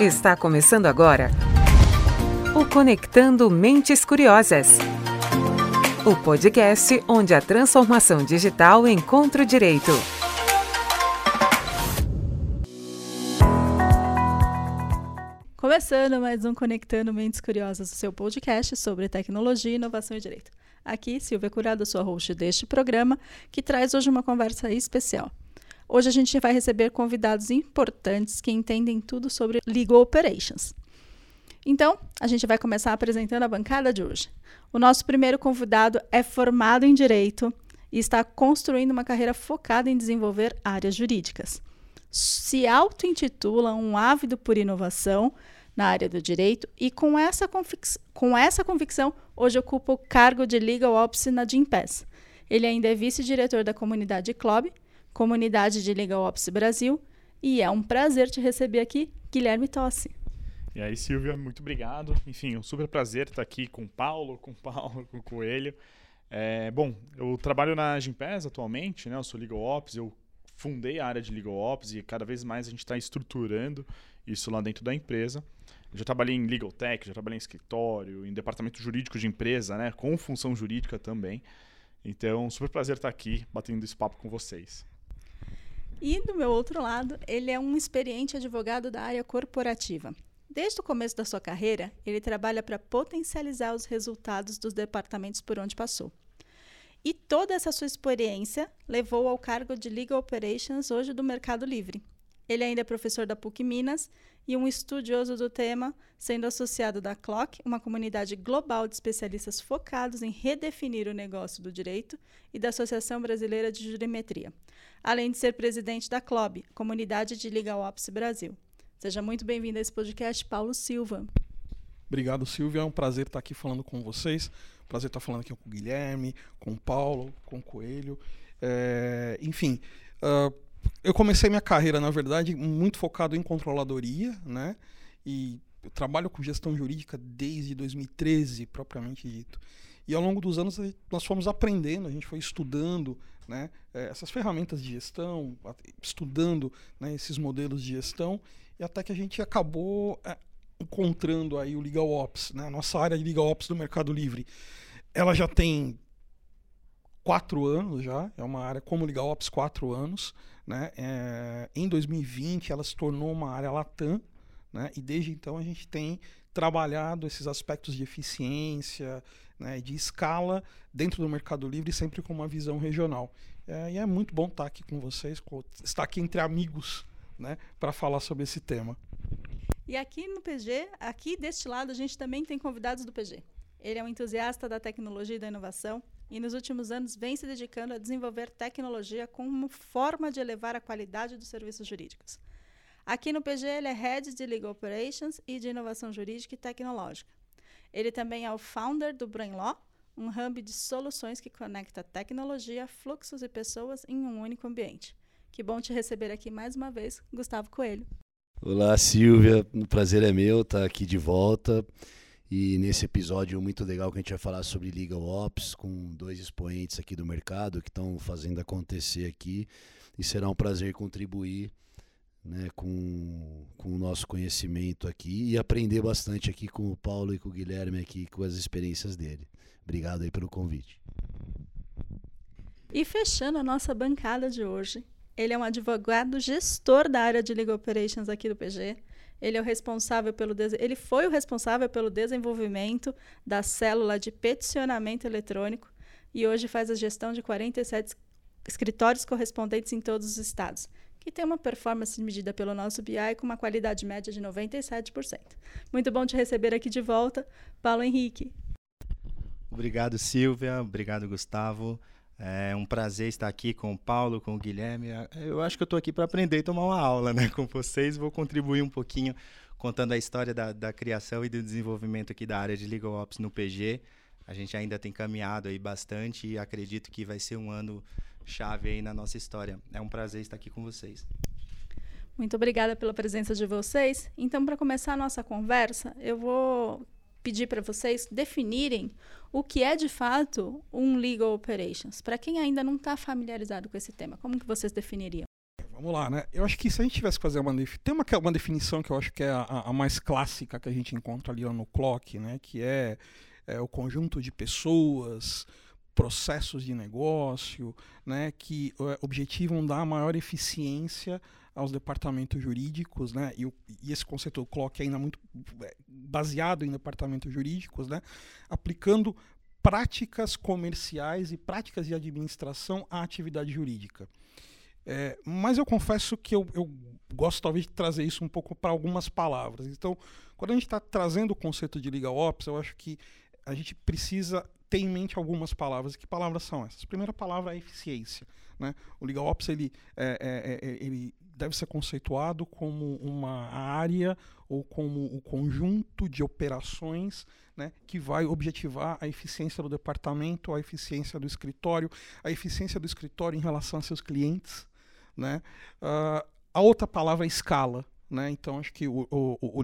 Está começando agora o Conectando Mentes Curiosas. O podcast onde a transformação digital encontra o direito. Começando mais um Conectando Mentes Curiosas, o seu podcast sobre tecnologia, inovação e direito. Aqui, Silvia Curado, sua host deste programa, que traz hoje uma conversa especial. Hoje a gente vai receber convidados importantes que entendem tudo sobre legal operations. Então, a gente vai começar apresentando a bancada de hoje. O nosso primeiro convidado é formado em direito e está construindo uma carreira focada em desenvolver áreas jurídicas. Se auto-intitula um ávido por inovação na área do direito e, com essa, com essa convicção, hoje ocupa o cargo de Legal Ops na Gimpass. Ele ainda é vice-diretor da comunidade Club comunidade de Legal Ops Brasil. E é um prazer te receber aqui, Guilherme Tossi. E aí, Silvia, muito obrigado. Enfim, um super prazer estar aqui com o Paulo, com o Paulo, com o Coelho. É, bom, eu trabalho na Gimpass atualmente, né? Eu sou Legal Ops, eu fundei a área de Legal Ops e cada vez mais a gente está estruturando isso lá dentro da empresa. Já trabalhei em Legal Tech, já trabalhei em escritório, em departamento jurídico de empresa, né? Com função jurídica também. Então, super prazer estar aqui batendo esse papo com vocês. E do meu outro lado, ele é um experiente advogado da área corporativa. Desde o começo da sua carreira, ele trabalha para potencializar os resultados dos departamentos por onde passou. E toda essa sua experiência levou ao cargo de Legal Operations hoje do Mercado Livre. Ele ainda é professor da PUC Minas e um estudioso do tema, sendo associado da CLOC, uma comunidade global de especialistas focados em redefinir o negócio do direito, e da Associação Brasileira de Jurimetria além de ser presidente da CLOB, Comunidade de Legal Ops Brasil. Seja muito bem-vindo a esse podcast, Paulo Silva. Obrigado, Silvia. É um prazer estar aqui falando com vocês. Prazer estar falando aqui com o Guilherme, com o Paulo, com o Coelho. É, enfim, uh, eu comecei minha carreira, na verdade, muito focado em controladoria, né? E eu trabalho com gestão jurídica desde 2013, propriamente dito. E ao longo dos anos nós fomos aprendendo, a gente foi estudando né, eh, essas ferramentas de gestão, estudando né, esses modelos de gestão, e até que a gente acabou é, encontrando aí o Legal Ops, né, a nossa área de Legal Ops do Mercado Livre. Ela já tem quatro anos já, é uma área como Legal Ops quatro anos. Né, é, em 2020 ela se tornou uma área Latam, né, e desde então a gente tem trabalhado esses aspectos de eficiência, né, de escala dentro do Mercado Livre, sempre com uma visão regional. É, e é muito bom estar aqui com vocês, estar aqui entre amigos, né, para falar sobre esse tema. E aqui no PG, aqui deste lado, a gente também tem convidados do PG. Ele é um entusiasta da tecnologia e da inovação e nos últimos anos vem se dedicando a desenvolver tecnologia como forma de elevar a qualidade dos serviços jurídicos. Aqui no PG, ele é Head de Legal Operations e de Inovação Jurídica e Tecnológica. Ele também é o founder do BrainLaw, um hub de soluções que conecta tecnologia, fluxos e pessoas em um único ambiente. Que bom te receber aqui mais uma vez, Gustavo Coelho. Olá, Silvia. O prazer é meu estar aqui de volta. E nesse episódio muito legal que a gente vai falar sobre Legal Ops com dois expoentes aqui do mercado que estão fazendo acontecer aqui. E será um prazer contribuir né, com, com o nosso conhecimento aqui e aprender bastante aqui com o Paulo e com o Guilherme aqui com as experiências dele. Obrigado aí pelo convite. E fechando a nossa bancada de hoje, ele é um advogado gestor da área de legal operations aqui do PG. Ele é o responsável pelo ele foi o responsável pelo desenvolvimento da célula de peticionamento eletrônico e hoje faz a gestão de 47 escritórios correspondentes em todos os estados que tem uma performance medida pelo nosso BI com uma qualidade média de 97%. Muito bom te receber aqui de volta, Paulo Henrique. Obrigado, Silvia. Obrigado, Gustavo. É um prazer estar aqui com o Paulo, com o Guilherme. Eu acho que eu estou aqui para aprender e tomar uma aula né, com vocês. Vou contribuir um pouquinho contando a história da, da criação e do desenvolvimento aqui da área de Legal Ops no PG. A gente ainda tem caminhado aí bastante e acredito que vai ser um ano chave aí na nossa história. É um prazer estar aqui com vocês. Muito obrigada pela presença de vocês. Então, para começar a nossa conversa, eu vou pedir para vocês definirem o que é de fato um legal operations. Para quem ainda não está familiarizado com esse tema, como que vocês definiriam? Vamos lá, né? Eu acho que se a gente tivesse que fazer uma tem uma, uma definição que eu acho que é a, a mais clássica que a gente encontra ali no clock, né? Que é, é o conjunto de pessoas, processos de negócio, né? Que é, objetivam dar maior eficiência aos departamentos jurídicos, né? E, e, esse conceito do clock é ainda muito é, baseado em departamentos jurídicos, né? Aplicando práticas comerciais e práticas de administração à atividade jurídica. É, mas eu confesso que eu, eu, gosto talvez de trazer isso um pouco para algumas palavras. Então, quando a gente está trazendo o conceito de legal ops, eu acho que a gente precisa ter em mente algumas palavras. Que palavras são essas? Primeira palavra é eficiência. Né? O legal ops ele, é, é, é, ele deve ser conceituado como uma área ou como o um conjunto de operações né, que vai objetivar a eficiência do departamento, a eficiência do escritório, a eficiência do escritório em relação a seus clientes, né? Uh, a outra palavra é escala. Né? Então, acho que o, o, o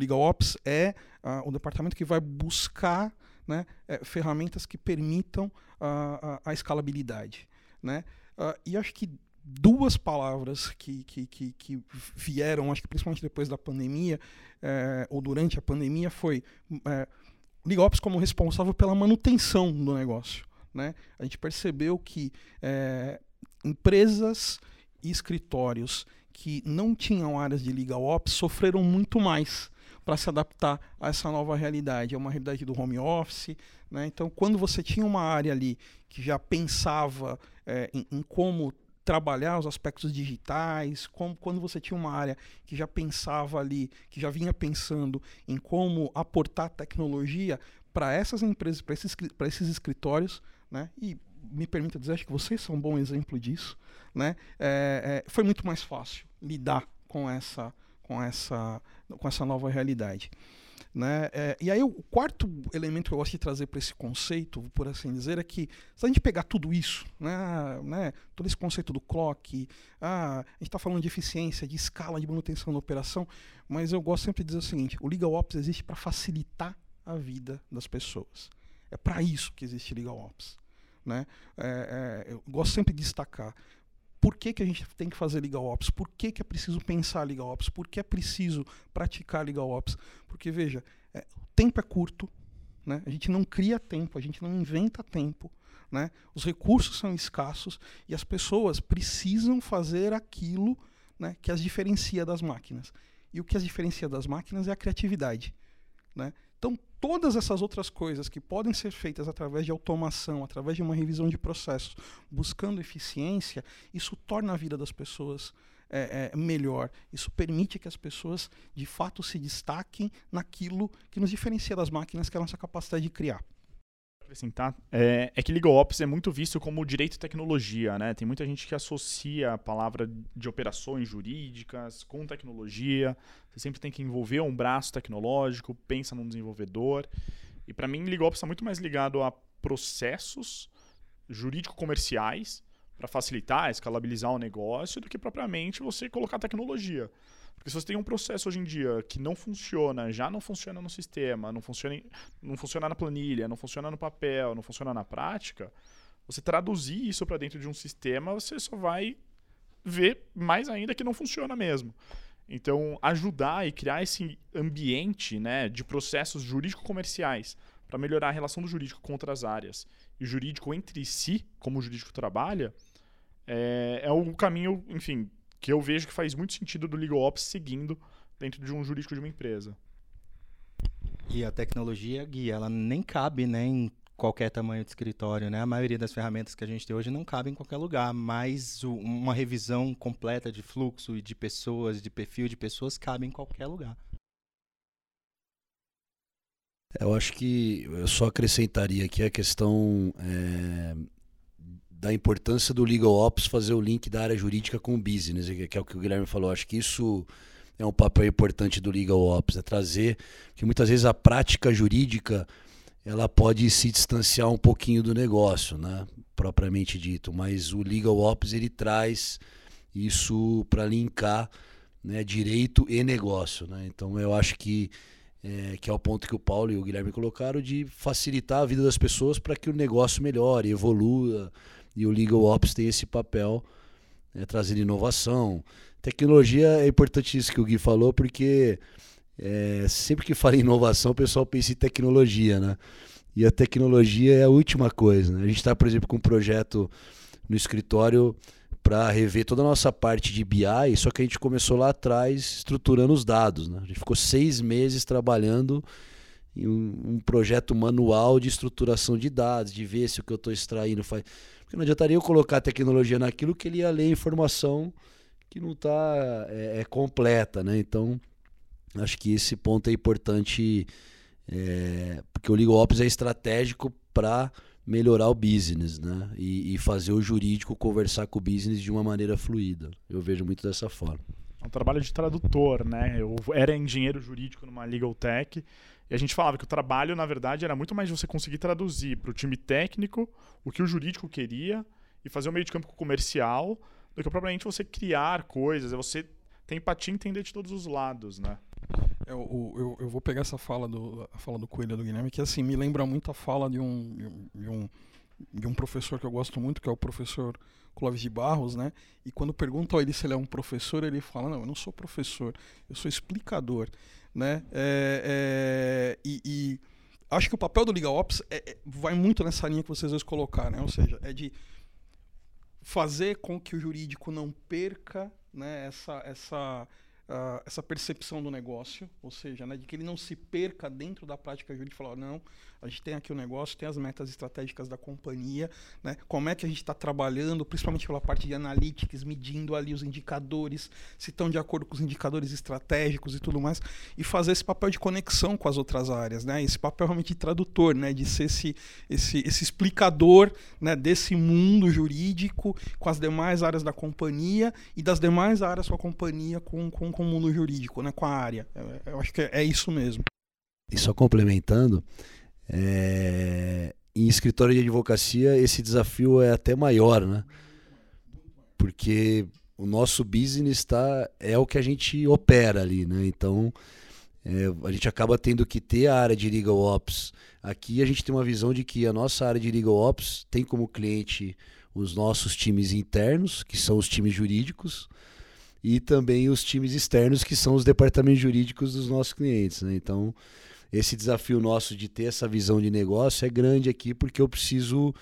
é uh, o departamento que vai buscar né, é, ferramentas que permitam uh, a, a, escalabilidade. Né? Uh, e acho que duas palavras que, que, que, que, vieram, acho que principalmente depois da pandemia, é, ou durante a pandemia, foi é, Legal Ops como responsável pela manutenção do negócio. Né? A gente percebeu que é, empresas e escritórios que não tinham áreas de legal ops sofreram muito mais para se adaptar a essa nova realidade. É uma realidade do home office. Né? Então, quando você tinha uma área ali que já pensava é, em, em, como trabalhar os aspectos digitais, como, quando você tinha uma área que já pensava ali, que já vinha pensando em como aportar tecnologia para essas empresas, para esses, esses escritórios, né? e me permita dizer, acho que vocês são um bom exemplo disso, né? É, é, foi muito mais fácil lidar com essa, com essa, com essa nova realidade. Né? É, e aí o quarto elemento que eu gosto de trazer para esse conceito, por assim dizer, é que se a gente pegar tudo isso, né, né, todo esse conceito do clock, ah, a gente está falando de eficiência, de escala de manutenção da operação, mas eu gosto sempre de dizer o seguinte: o Legal Ops existe para facilitar a vida das pessoas. É para isso que existe Legal Ops. Né? É, é, eu gosto sempre de destacar por que, que a gente tem que fazer legal ops, por que, que é preciso pensar legal ops, por que é preciso praticar legal ops. Porque, veja, é, o tempo é curto, né? a gente não cria tempo, a gente não inventa tempo. Né? Os recursos são escassos e as pessoas precisam fazer aquilo né, que as diferencia das máquinas. E o que as diferencia das máquinas é a criatividade. Né? Então, todas essas outras coisas que podem ser feitas através de automação, através de uma revisão de processos, buscando eficiência, isso torna a vida das pessoas é, é, melhor. Isso permite que as pessoas, de fato, se destaquem naquilo que nos diferencia das máquinas, que é a nossa capacidade de criar acrescentar é, é que Legal Ops é muito visto como direito e tecnologia, né? Tem muita gente que associa a palavra de operações jurídicas com tecnologia. Você sempre tem que envolver um braço tecnológico, pensa num desenvolvedor. E para mim, Legal Ops está muito mais ligado a processos jurídico-comerciais para facilitar, escalabilizar o negócio, do que propriamente você colocar tecnologia. Porque se você tem um processo hoje em dia que não funciona, já não funciona no sistema, não funciona, não funciona na planilha, não funciona no papel, não funciona na prática, você traduzir isso para dentro de um sistema, você só vai ver mais ainda que não funciona mesmo. Então, ajudar e criar esse ambiente né, de processos jurídico-comerciais para melhorar a relação do jurídico com outras áreas e o jurídico entre si, como o jurídico trabalha, é, é o caminho, enfim, que eu vejo que faz muito sentido do Legal Ops seguindo dentro de um jurídico de uma empresa. E a tecnologia, Gui, ela nem cabe né, em qualquer tamanho de escritório, né? A maioria das ferramentas que a gente tem hoje não cabe em qualquer lugar, mas o, uma revisão completa de fluxo e de pessoas, de perfil de pessoas, cabe em qualquer lugar. Eu acho que eu só acrescentaria aqui a questão é, da importância do legal ops fazer o link da área jurídica com o business, que é o que o Guilherme falou. Acho que isso é um papel importante do legal ops, é trazer que muitas vezes a prática jurídica ela pode se distanciar um pouquinho do negócio, né, propriamente dito, mas o legal ops ele traz isso para linkar, né, direito e negócio, né? Então eu acho que é, que é o ponto que o Paulo e o Guilherme colocaram de facilitar a vida das pessoas para que o negócio melhore, evolua, e o Legal Ops tem esse papel, né, trazendo inovação, Tecnologia é importante isso que o Gui falou, porque é, sempre que fala em inovação, o pessoal pensa em tecnologia, né? E a tecnologia é a última coisa. Né? A gente está, por exemplo, com um projeto no escritório para rever toda a nossa parte de BI, só que a gente começou lá atrás estruturando os dados. Né? A gente ficou seis meses trabalhando em um, um projeto manual de estruturação de dados, de ver se o que eu estou extraindo faz. Porque não adiantaria eu colocar tecnologia naquilo que ele ia ler informação que não está é, é, completa. Né? Então, acho que esse ponto é importante, é, porque o Legal Ops é estratégico para melhorar o business, né? E, e, fazer o jurídico conversar com o business de uma maneira fluida. Eu vejo muito dessa forma. É um trabalho de tradutor, né? Eu era engenheiro jurídico numa legal tech e a gente falava que o trabalho, na verdade, era muito mais você conseguir traduzir para o time técnico o que o jurídico queria e fazer o meio de campo comercial do que propriamente você criar coisas. É você ter empatia e entender de todos os lados, né? Eu, eu, eu, vou pegar essa fala do, a fala do Coelho do Guilherme, que assim, me lembra muito a fala de um, de um, de um professor que eu gosto muito, que é o professor Clóvis de Barros, né? E quando perguntam a ele se ele é um professor, ele fala, não, eu não sou professor, eu sou explicador, né? É, é, e, e, acho que o papel do Liga Ops é, é, vai muito nessa linha que vocês dois colocaram, né? Ou seja, é de fazer com que o jurídico não perca né, essa, essa uh, essa percepção do negócio, ou seja, né, de que ele não se perca dentro da prática jurídica e falar, não, a gente tem aqui o negócio, tem as metas estratégicas da companhia, né, como é que a gente está trabalhando, principalmente pela parte de analytics, medindo ali os indicadores, se estão de acordo com os indicadores estratégicos e tudo mais, e fazer esse papel de conexão com as outras áreas, né, esse papel realmente de tradutor, né, de ser esse, esse, esse explicador né, desse mundo jurídico com as demais áreas da companhia e das demais áreas com a companhia com, com com o mundo jurídico, né, com a área. Eu, eu acho que é, é, isso mesmo. E só complementando, é, em escritório de advocacia esse desafio é até maior, né? Porque o nosso business tá, é o que a gente opera ali, né? Então é, a gente acaba tendo que ter a área de legal ops. Aqui a gente tem uma visão de que a nossa área de legal ops tem como cliente os nossos times internos, que são os times jurídicos, e também os times externos, que são os departamentos jurídicos dos nossos clientes. Né? Então, esse desafio nosso de ter essa visão de negócio é grande aqui, porque eu preciso,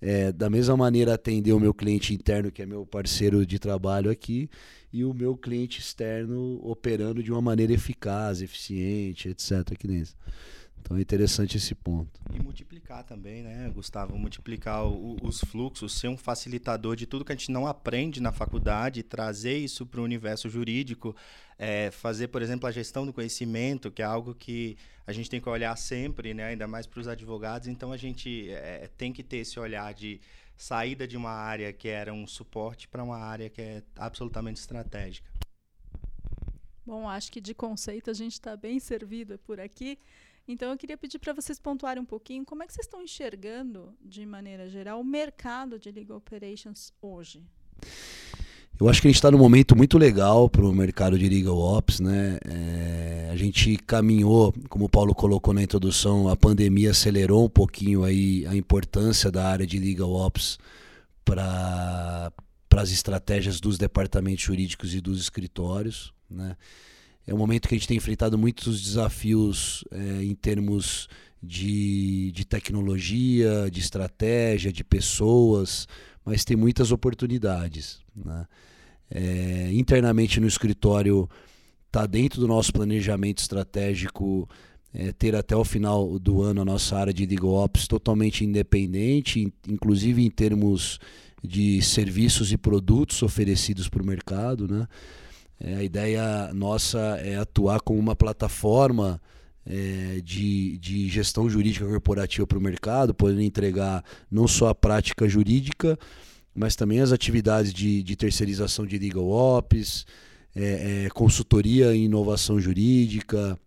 é, da mesma maneira, atender o meu cliente interno, que é meu parceiro de trabalho aqui, e o meu cliente externo operando de uma maneira eficaz, eficiente, etc. Aqui dentro. Então é interessante esse ponto. E multiplicar também, né, Gustavo? Multiplicar o, os fluxos, ser um facilitador de tudo que a gente não aprende na faculdade, trazer isso para o universo jurídico, é, fazer, por exemplo, a gestão do conhecimento, que é algo que a gente tem que olhar sempre, né, ainda mais para os advogados. Então a gente é, tem que ter esse olhar de saída de uma área que era um suporte para uma área que é absolutamente estratégica. Bom, acho que de conceito a gente está bem servido por aqui. Então, eu queria pedir para vocês pontuarem um pouquinho como é que vocês estão enxergando, de maneira geral, o mercado de legal operations hoje. Eu acho que a gente está num momento muito legal para o mercado de legal ops, né? É, a gente caminhou, como o Paulo colocou na introdução, a pandemia acelerou um pouquinho aí a importância da área de legal ops para as estratégias dos departamentos jurídicos e dos escritórios, né? É um momento que a gente tem enfrentado muitos desafios é, em termos de, de tecnologia, de estratégia, de pessoas, mas tem muitas oportunidades. Né? É, internamente no escritório está dentro do nosso planejamento estratégico é, ter até o final do ano a nossa área de legal ops totalmente independente, inclusive em termos de serviços e produtos oferecidos para o mercado, né? É, a ideia nossa é atuar como uma plataforma é, de, de gestão jurídica corporativa para o mercado, podendo entregar não só a prática jurídica, mas também as atividades de, de terceirização de legal ops, é, é, consultoria em inovação jurídica,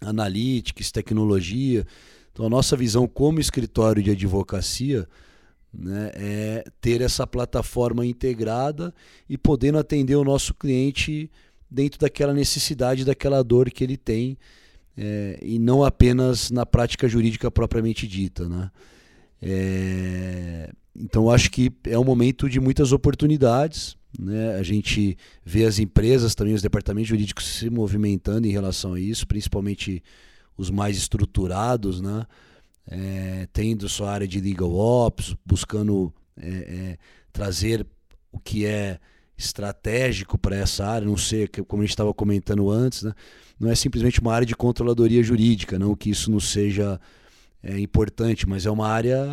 analytics, tecnologia. Então, a nossa visão como escritório de advocacia né, é ter essa plataforma integrada e podendo atender o nosso cliente dentro daquela necessidade, daquela dor que ele tem, é, e não apenas na prática jurídica propriamente dita. Né? É, então, acho que é um momento de muitas oportunidades. Né? A gente vê as empresas também, os departamentos jurídicos se movimentando em relação a isso, principalmente os mais estruturados, né? É, tendo sua área de legal ops, buscando é, trazer o que é estratégico para essa área, não sei, como a gente estava comentando antes, né? não é simplesmente uma área de controladoria jurídica, não que isso não seja é, importante, mas é uma área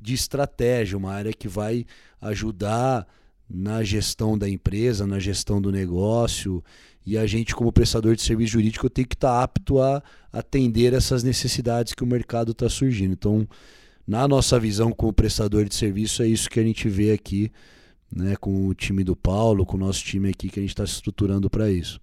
de estratégia, uma área que vai ajudar na gestão da empresa, na gestão do negócio, e a gente, como prestador de serviço jurídico, tem que estar tá apto a atender essas necessidades que o mercado está surgindo. Então, na nossa visão como prestador de serviço, é isso que a gente vê aqui, né, com o time do Paulo, com o nosso time aqui, que a gente está se estruturando para isso.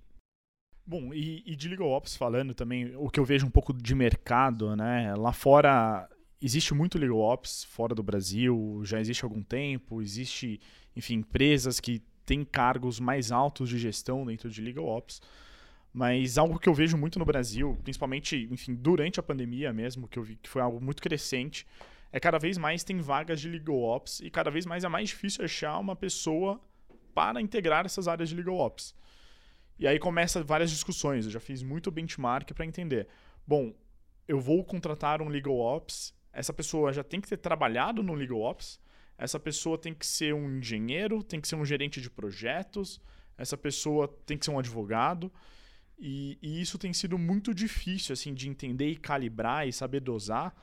Bom, e, e, de Legal Ops falando também, o que eu vejo um pouco de mercado, né? Lá fora existe muito Legal Ops, fora do Brasil, já existe há algum tempo, existe, enfim, empresas que têm cargos mais altos de gestão dentro de Legal Ops. Mas algo que eu vejo muito no Brasil, principalmente, enfim, durante a pandemia mesmo, que eu vi que foi algo muito crescente, é cada vez mais tem vagas de Legal Ops e cada vez mais é mais difícil achar uma pessoa para integrar essas áreas de Legal Ops. E aí começa várias discussões. Eu já fiz muito benchmark para entender. Bom, eu vou contratar um legal ops. Essa pessoa já tem que ter trabalhado no legal ops. Essa pessoa tem que ser um engenheiro, tem que ser um gerente de projetos. Essa pessoa tem que ser um advogado. E, e isso tem sido muito difícil assim de entender e calibrar e saber dosar.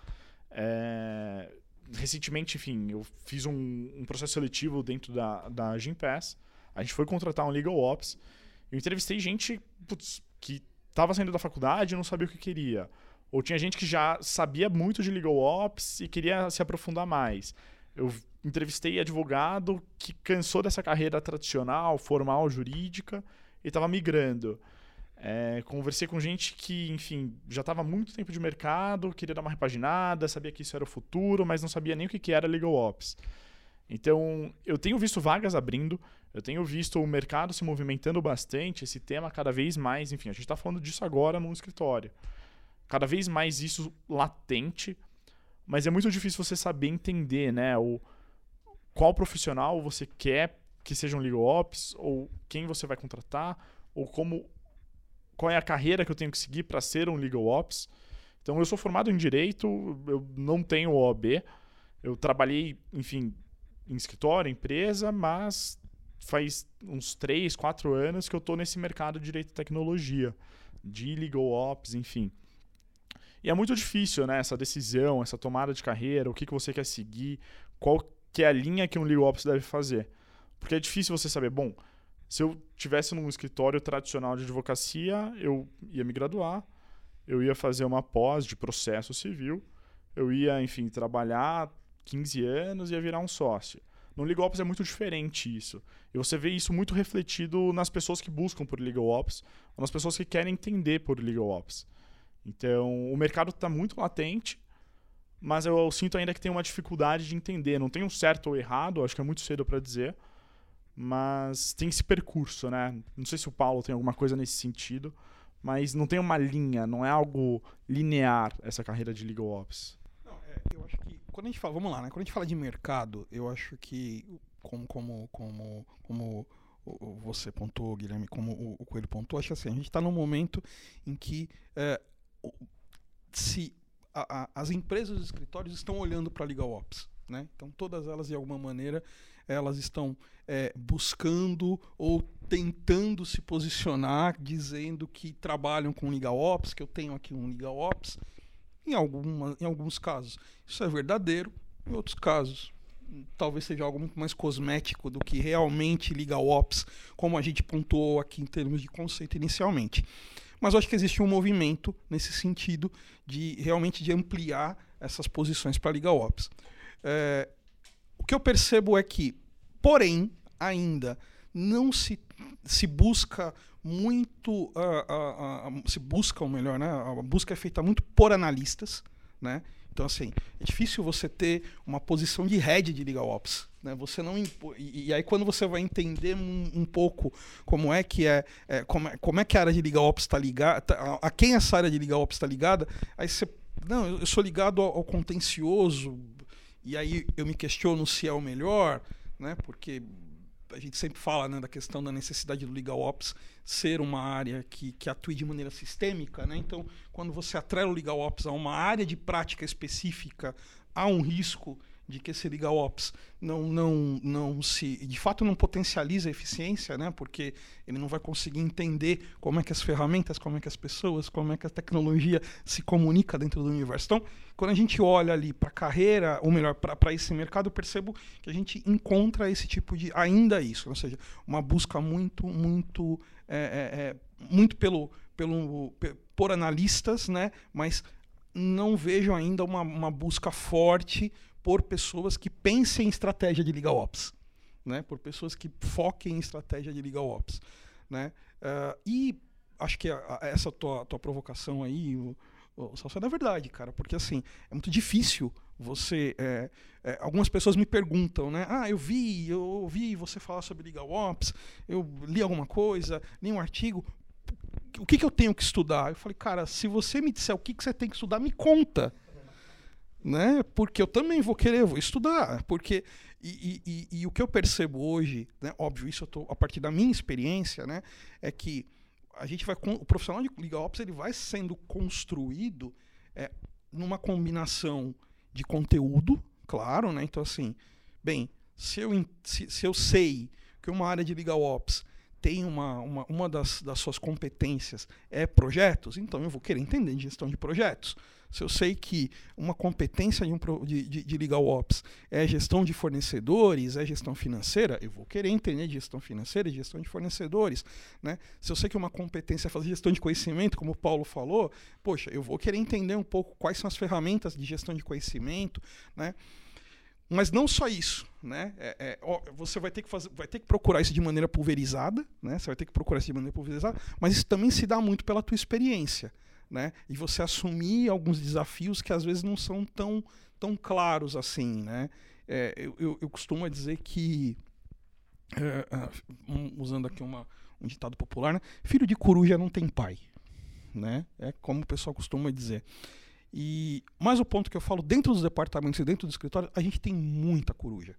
É... Recentemente, enfim, eu fiz um, um processo seletivo dentro da, da Gimpass. A gente foi contratar um legal ops. Eu entrevistei gente putz, que estava saindo da faculdade e não sabia o que queria. Ou tinha gente que já sabia muito de legal ops e queria se aprofundar mais. Eu entrevistei advogado que cansou dessa carreira tradicional, formal, jurídica e estava migrando. É, conversei com gente que, enfim, já estava muito tempo de mercado, queria dar uma repaginada, sabia que isso era o futuro, mas não sabia nem o que era legal ops. Então, eu tenho visto vagas abrindo, eu tenho visto o mercado se movimentando bastante, esse tema cada vez mais, enfim, a gente está falando disso agora no escritório. Cada vez mais isso latente, mas é muito difícil você saber entender, né, o, qual profissional você quer que seja um legal ops, ou quem você vai contratar, ou como qual é a carreira que eu tenho que seguir para ser um legal ops. Então, eu sou formado em direito, eu não tenho OAB, eu trabalhei, enfim, em escritório, empresa, mas faz uns 3, 4 anos que eu estou nesse mercado de direito e tecnologia, de legal ops, enfim. E é muito difícil, né, essa decisão, essa tomada de carreira, o que, que você quer seguir, qual que é a linha que um legal ops deve fazer. Porque é difícil você saber, bom, se eu tivesse num escritório tradicional de advocacia, eu ia me graduar, eu ia fazer uma pós de processo civil, eu ia, enfim, trabalhar 15 anos e ia virar um sócio. No Legal Ops é muito diferente isso. E você vê isso muito refletido nas pessoas que buscam por Legal Ops, ou nas pessoas que querem entender por Legal Ops. Então, o mercado está muito latente, mas eu, eu, sinto ainda que tem uma dificuldade de entender. Não tem um certo ou errado, acho que é muito cedo para dizer, mas tem esse percurso, né? Não sei se o Paulo tem alguma coisa nesse sentido, mas não tem uma linha, não é algo linear essa carreira de Legal Ops. Não, é, eu acho que quando a gente fala, vamos lá, né? Quando a gente fala de mercado, eu acho que como como como como você pontuou, Guilherme, como o, Coelho pontuou, acho assim, a gente está num momento em que é, se a, a, as empresas e os escritórios estão olhando para a Legal Ops. Né? Então, todas elas, de alguma maneira, elas estão é, buscando ou tentando se posicionar, dizendo que trabalham com Legal Ops, que eu tenho aqui um Legal Ops, em, alguma, em alguns casos, isso é verdadeiro. Em outros casos, talvez seja algo muito mais cosmético do que realmente liga ao ops, como a gente pontuou aqui em termos de conceito inicialmente. Mas eu acho que existe um movimento nesse sentido de realmente de ampliar essas posições para liga ops. É, o que eu percebo é que, porém, ainda não se, se busca muito uh, uh, uh, se busca o melhor né a busca é feita muito por analistas né então assim é difícil você ter uma posição de head de legal ops né? Você não e, e aí quando você vai entender um, um pouco como é que é, é, como é como é que a área de legal ops está ligada tá, a, quem essa área de legal ops está ligada aí você não eu sou ligado ao, ao contencioso e aí eu me questiono se é o melhor né? Porque a gente sempre fala né, da questão da necessidade do Legal Ops ser uma área que, que atue de maneira sistêmica. Né? Então, quando você atrela o Legal Ops a uma área de prática específica, há um risco de que esse legal ops não, não, não se, de fato, não potencializa a eficiência, né? Porque ele não vai conseguir entender como é que as ferramentas, como é que as pessoas, como é que a tecnologia se comunica dentro do universo. Então, quando a gente olha ali para a carreira, ou melhor, para esse mercado, eu percebo que a gente encontra esse tipo de, ainda isso, ou seja, uma busca muito, muito, é, é, é, muito pelo, pelo, por analistas, né? Mas não vejo ainda uma, uma busca forte por pessoas que pensem em estratégia de legal ops, né? Por pessoas que foquem em estratégia de legal ops, né? Uh, e acho que a, a, essa tua, tua provocação aí, o, o Salsa, é verdade, cara, porque assim, é muito difícil você. É, é, algumas pessoas me perguntam, né? Ah, eu vi, eu ouvi você falar sobre Legal Ops, eu li alguma coisa, li um artigo. O que, que eu tenho que estudar? Eu falei, cara, se você me disser o que, que você tem que estudar, me conta né? Porque eu também vou querer, vou estudar, porque e, e, e, e o que eu percebo hoje, né? Óbvio, isso eu tô a partir da minha experiência, né? É que a gente vai o profissional de legal ops ele vai sendo construído é, numa combinação de conteúdo, claro, né? Então assim, bem, se eu se, se eu sei que uma área de legal ops tem uma, uma, uma das, das suas competências é projetos, então eu vou querer entender de gestão de projetos. Se eu sei que uma competência de, um, de, de, Legal Ops é gestão de fornecedores, é gestão financeira, eu vou querer entender de gestão financeira e gestão de fornecedores. Né? Se eu sei que uma competência é fazer gestão de conhecimento, como o Paulo falou, poxa, eu vou querer entender um pouco quais são as ferramentas de gestão de conhecimento. Né? Mas não só isso, né? É, é, ó, você vai ter, que fazer, vai ter que procurar isso de maneira pulverizada, né? Você vai ter que procurar isso de maneira pulverizada, mas isso também se dá muito pela tua experiência né? E você assumir alguns desafios que às vezes não são tão, tão claros assim, né? É, eu, eu, eu, costumo dizer que, é, um, usando aqui uma, um ditado popular, né? filho de coruja não tem pai, né? É como o pessoal costuma dizer. E mais o ponto que eu falo, dentro dos departamentos e dentro do escritório, a gente tem muita coruja.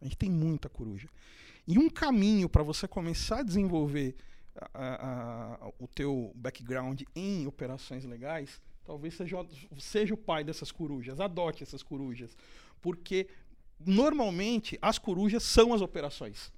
A gente tem muita coruja. E um caminho para você começar a desenvolver a, a, o teu background em operações legais, talvez seja, seja o pai dessas corujas, adote essas corujas. Porque normalmente as corujas são as operações.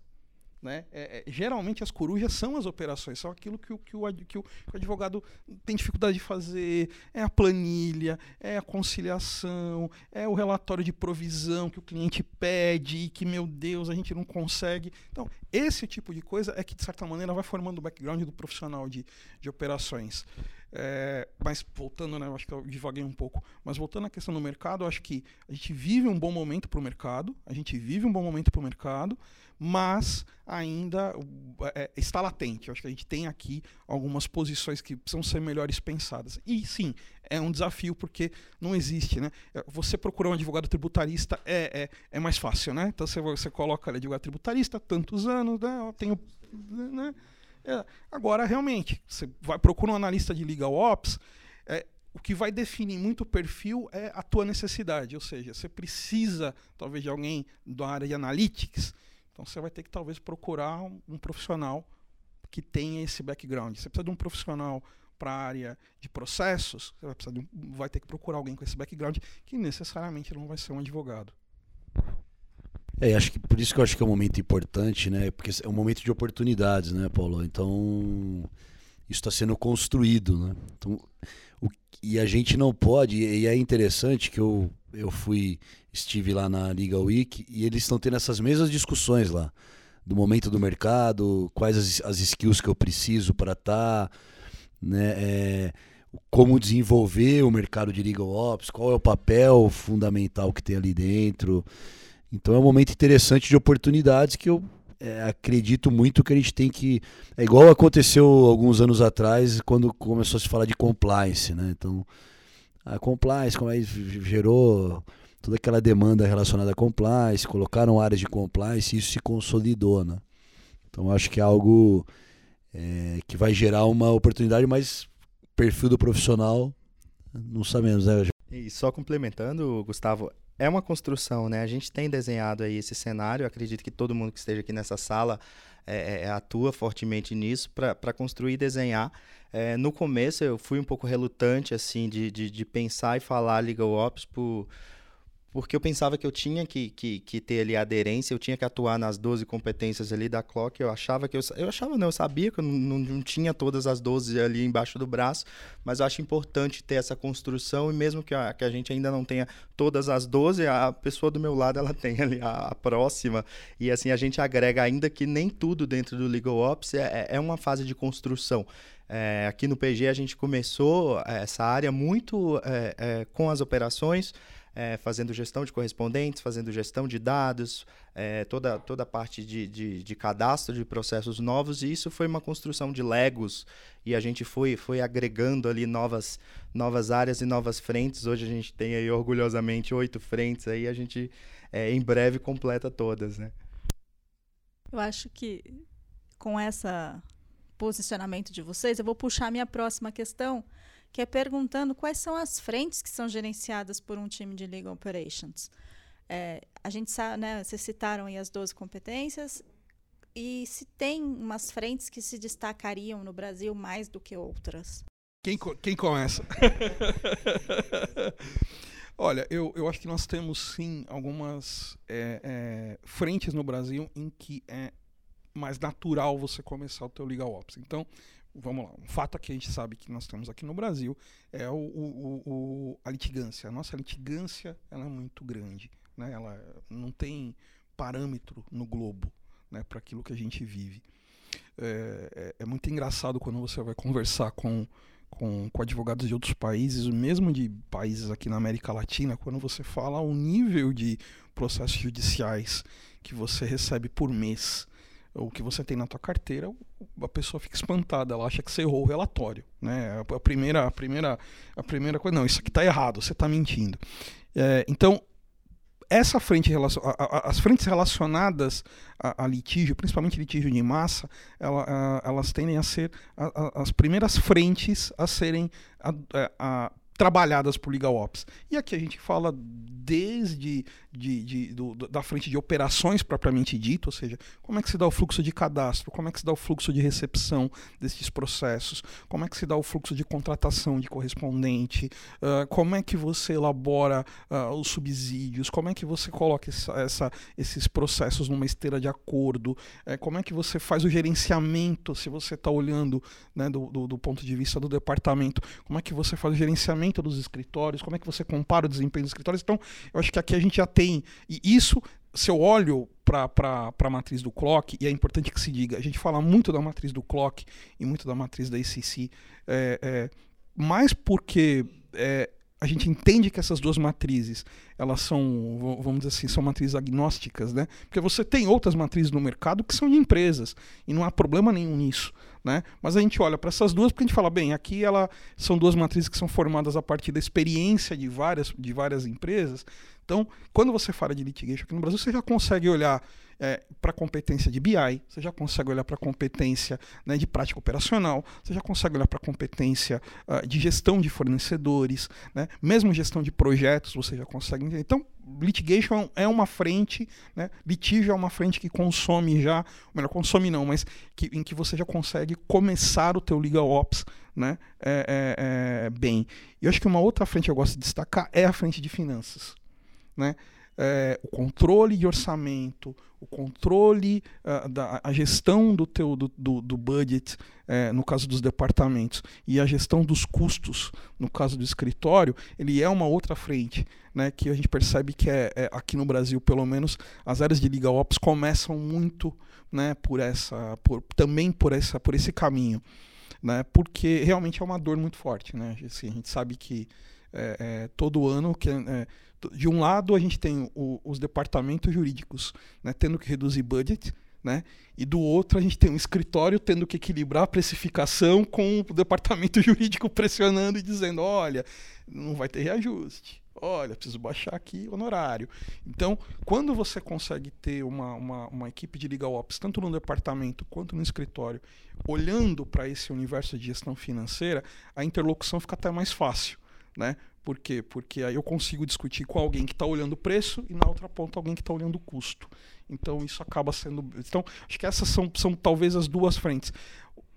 Né? É, é, geralmente as corujas são as operações, são aquilo que o, que, o, que, o, advogado tem dificuldade de fazer, é a planilha, é a conciliação, é o relatório de provisão que o cliente pede e que, meu Deus, a gente não consegue. Então, esse tipo de coisa é que, de certa maneira, vai formando o background do profissional de, de operações. É, mas voltando, né, eu acho que eu divaguei um pouco, mas voltando à questão do mercado, eu acho que a gente vive um bom momento para o mercado, a gente vive um bom momento para o mercado, mas ainda é, está latente. Eu acho que a gente tem aqui algumas posições que precisam ser melhores pensadas. E sim, é um desafio porque não existe, né? Você procurar um advogado tributarista é, é, é mais fácil, né? Então você, você coloca ali advogado tributarista, tantos anos, né? Eu tenho, né? É, agora, realmente, você vai procurar um analista de legal ops, é, o que vai definir muito o perfil é a tua necessidade, ou seja, você precisa talvez de alguém da área de analytics, então você vai ter que talvez procurar um, um profissional que tenha esse background. Você precisa de um profissional para a área de processos, você vai, de um, vai ter que procurar alguém com esse background que necessariamente não vai ser um advogado. É, acho que por isso que eu acho que é um momento importante, né? Porque é um momento de oportunidades, né, Paulo? Então isso está sendo construído, né? Então, o, e a gente não pode, e é interessante que eu, eu fui, estive lá na Liga Week e eles estão tendo essas mesmas discussões lá, do momento do mercado, quais as, as skills que eu preciso para estar, tá, né? É, como desenvolver o mercado de legal ops, qual é o papel fundamental que tem ali dentro. Então é um momento interessante de oportunidades que eu é, acredito muito que a gente tem que. É igual aconteceu alguns anos atrás, quando começou a se falar de compliance, né? Então, a compliance, como aí gerou toda aquela demanda relacionada a compliance, colocaram áreas de compliance e isso se consolidou, né? Então, acho que é algo é, que vai gerar uma oportunidade, mas perfil do profissional, não sabemos, né? E só complementando, Gustavo, é uma construção, né? A gente tem desenhado aí esse cenário, acredito que todo mundo que esteja aqui nessa sala é, é, atua fortemente nisso para construir e desenhar. É, no começo eu fui um pouco relutante assim de, de, de pensar e falar legal ops por porque eu pensava que eu tinha que, que, que, ter ali aderência, eu tinha que atuar nas 12 competências ali da clock, eu achava que eu, eu achava não, eu sabia que eu não, não tinha todas as 12 ali embaixo do braço, mas eu acho importante ter essa construção e mesmo que a, que a gente ainda não tenha todas as 12, a pessoa do meu lado ela tem ali a, a próxima e assim a gente agrega ainda que nem tudo dentro do Legal Ops é, é, é uma fase de construção. É, aqui no PG a gente começou essa área muito é, é, com as operações, é, fazendo gestão de correspondentes, fazendo gestão de dados, é, toda, toda a parte de, de, de, cadastro de processos novos, e isso foi uma construção de Legos, e a gente foi, foi agregando ali novas, novas áreas e novas frentes. Hoje a gente tem aí orgulhosamente oito frentes, aí a gente é, em breve completa todas, né? Eu acho que com esse posicionamento de vocês, eu vou puxar a minha próxima questão, que é perguntando quais são as frentes que são gerenciadas por um time de Legal Operations. É, a gente sabe, né, vocês citaram aí as 12 competências, e se tem umas frentes que se destacariam no Brasil mais do que outras? Quem, quem começa? Olha, eu, eu acho que nós temos sim algumas é, é, frentes no Brasil em que é mais natural você começar o teu legal ops. Então, vamos lá, um fato que a gente sabe que nós temos aqui no Brasil é o, o, o, a litigância. A nossa litigância ela é muito grande, né? ela não tem parâmetro no globo né, para aquilo que a gente vive. É, é, é, muito engraçado quando você vai conversar com, com, com advogados de outros países, mesmo de países aqui na América Latina, quando você fala o nível de processos judiciais que você recebe por mês o que você tem na tua carteira, a pessoa fica espantada, ela acha que você errou o relatório, né? A primeira, a primeira, a primeira coisa, não, isso aqui está errado, você está mentindo. É, então, essa frente, as frentes relacionadas a, litígio, principalmente litígio de massa, elas tendem a ser as primeiras frentes a serem trabalhadas por Legal Ops. E aqui a gente fala desde de, de, do, da frente de operações propriamente dito, ou seja, como é que se dá o fluxo de cadastro, como é que se dá o fluxo de recepção desses processos, como é que se dá o fluxo de contratação de correspondente, uh, como é que você elabora uh, os subsídios, como é que você coloca essa, essa, esses processos numa esteira de acordo, uh, como é que você faz o gerenciamento, se você está olhando né, do, do, do ponto de vista do departamento, como é que você faz o gerenciamento dos escritórios, como é que você compara o desempenho dos escritórios. Então, eu acho que aqui a gente já tem tem. E isso, se eu olho para a matriz do clock, e é importante que se diga, a gente fala muito da matriz do clock e muito da matriz da ICC, é, é, mais porque é, a gente entende que essas duas matrizes, elas são, vamos dizer assim, são matrizes agnósticas, né? Porque você tem outras matrizes no mercado que são de empresas, e não há problema nenhum nisso, né? Mas a gente olha para essas duas porque a gente fala, bem, aqui ela são duas matrizes que são formadas a partir da experiência de várias, de várias empresas, então, quando você fala de litigation aqui no Brasil, você já consegue olhar é, para a competência de BI, você já consegue olhar para a competência né, de prática operacional, você já consegue olhar para a competência uh, de gestão de fornecedores, né, mesmo gestão de projetos, você já consegue entender. Então, litigation é uma frente, né, litígio é uma frente que consome já, melhor, consome não, mas que, em que você já consegue começar o teu legal ops né, é, é, é, bem. E eu acho que uma outra frente que eu gosto de destacar é a frente de finanças né? É, o controle de orçamento, o controle, uh, da, a gestão do teu do, do, do budget, é, no caso dos departamentos, e a gestão dos custos, no caso do escritório, ele é uma outra frente, né, que a gente percebe que é, é, aqui no Brasil, pelo menos, as áreas de legal ops começam muito, né, por essa, por, também por essa, por esse caminho, né, porque realmente é uma dor muito forte, né, assim, a gente sabe que é, é, todo ano que é, de um lado a gente tem o, os departamentos jurídicos né, tendo que reduzir budget, né? E do outro a gente tem um escritório tendo que equilibrar a precificação com o departamento jurídico pressionando e dizendo, olha, não vai ter reajuste. Olha, preciso baixar aqui o honorário. Então, quando você consegue ter uma, uma, uma equipe de legal ops, tanto no departamento quanto no escritório, olhando para esse universo de gestão financeira, a interlocução fica até mais fácil né? Por quê? Porque aí eu consigo discutir com alguém que está olhando o preço e na outra ponta alguém que está olhando o custo. Então isso acaba sendo. Então, acho que essas são, são talvez as duas frentes.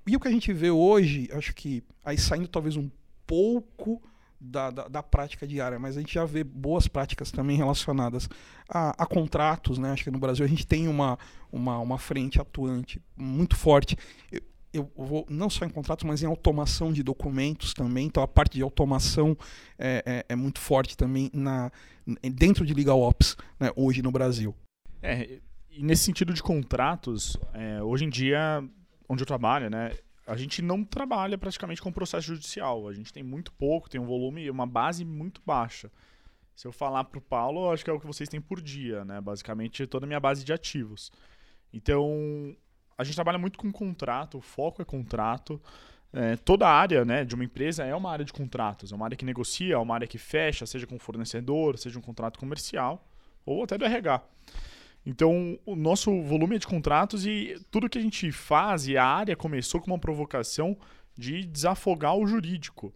E o que a gente vê hoje, acho que aí saindo talvez um pouco da, da, da, prática diária, mas a gente já vê boas práticas também relacionadas a, a, contratos, né? Acho que no Brasil a gente tem uma, uma, uma frente atuante muito forte. Eu, eu vou não só em contratos, mas em automação de documentos também. Então a parte de automação é, é, é muito forte também na, dentro de Legal Ops né, hoje no Brasil. É, e nesse sentido de contratos, é, hoje em dia, onde eu trabalho, né, a gente não trabalha praticamente com processo judicial. A gente tem muito pouco, tem um volume, uma base muito baixa. Se eu falar para o Paulo, acho que é o que vocês têm por dia, né? Basicamente toda a minha base de ativos. Então, a gente trabalha muito com contrato, o foco é contrato. É, toda a área né, de uma empresa é uma área de contratos, é uma área que negocia, é uma área que fecha, seja com fornecedor, seja um contrato comercial ou até do RH. Então, o nosso volume é de contratos e tudo que a gente faz, e a área começou com uma provocação de desafogar o jurídico,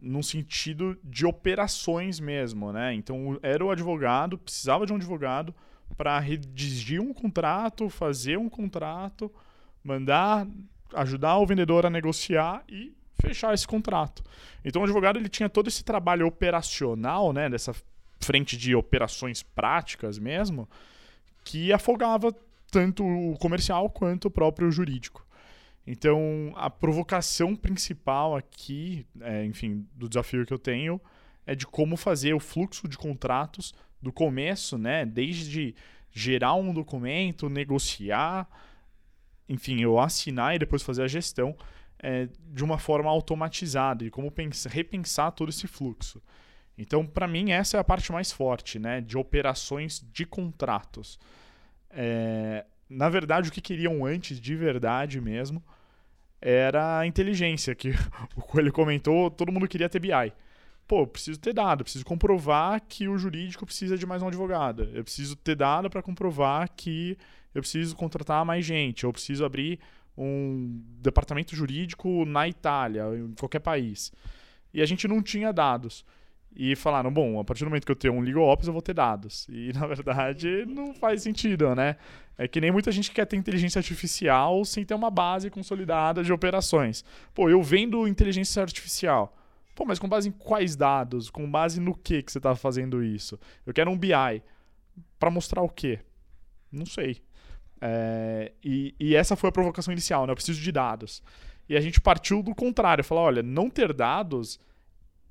no sentido de operações mesmo. Né? Então, era o advogado, precisava de um advogado para redigir um contrato, fazer um contrato, mandar, ajudar o vendedor a negociar e fechar esse contrato. Então o advogado ele tinha todo esse trabalho operacional, né, dessa frente de operações práticas mesmo, que afogava tanto o comercial quanto o próprio jurídico. Então a provocação principal aqui, é, enfim, do desafio que eu tenho é de como fazer o fluxo de contratos do começo, né? Desde gerar um documento, negociar, enfim, eu assinar e depois fazer a gestão é, de uma forma automatizada e como pensar, repensar todo esse fluxo. Então, para mim, essa é a parte mais forte, né? De operações de contratos. É, na verdade, o que queriam antes, de verdade mesmo, era a inteligência, que o Coelho comentou, todo mundo queria ter BI pô, preciso ter dado, preciso comprovar que o jurídico precisa de mais um advogado. Eu preciso ter dado para comprovar que eu preciso contratar mais gente, eu preciso abrir um departamento jurídico na Itália, em qualquer país. E a gente não tinha dados. E falaram, bom, a partir do momento que eu tenho um legal ops, eu vou ter dados. E na verdade não faz sentido, né? É que nem muita gente quer ter inteligência artificial sem ter uma base consolidada de operações. Pô, eu vendo inteligência artificial. Pô, mas com base em quais dados? Com base no que que você está fazendo isso? Eu quero um BI. Para mostrar o quê? Não sei. É, e, e, essa foi a provocação inicial, né? Eu preciso de dados. E a gente partiu do contrário. Falar, olha, não ter dados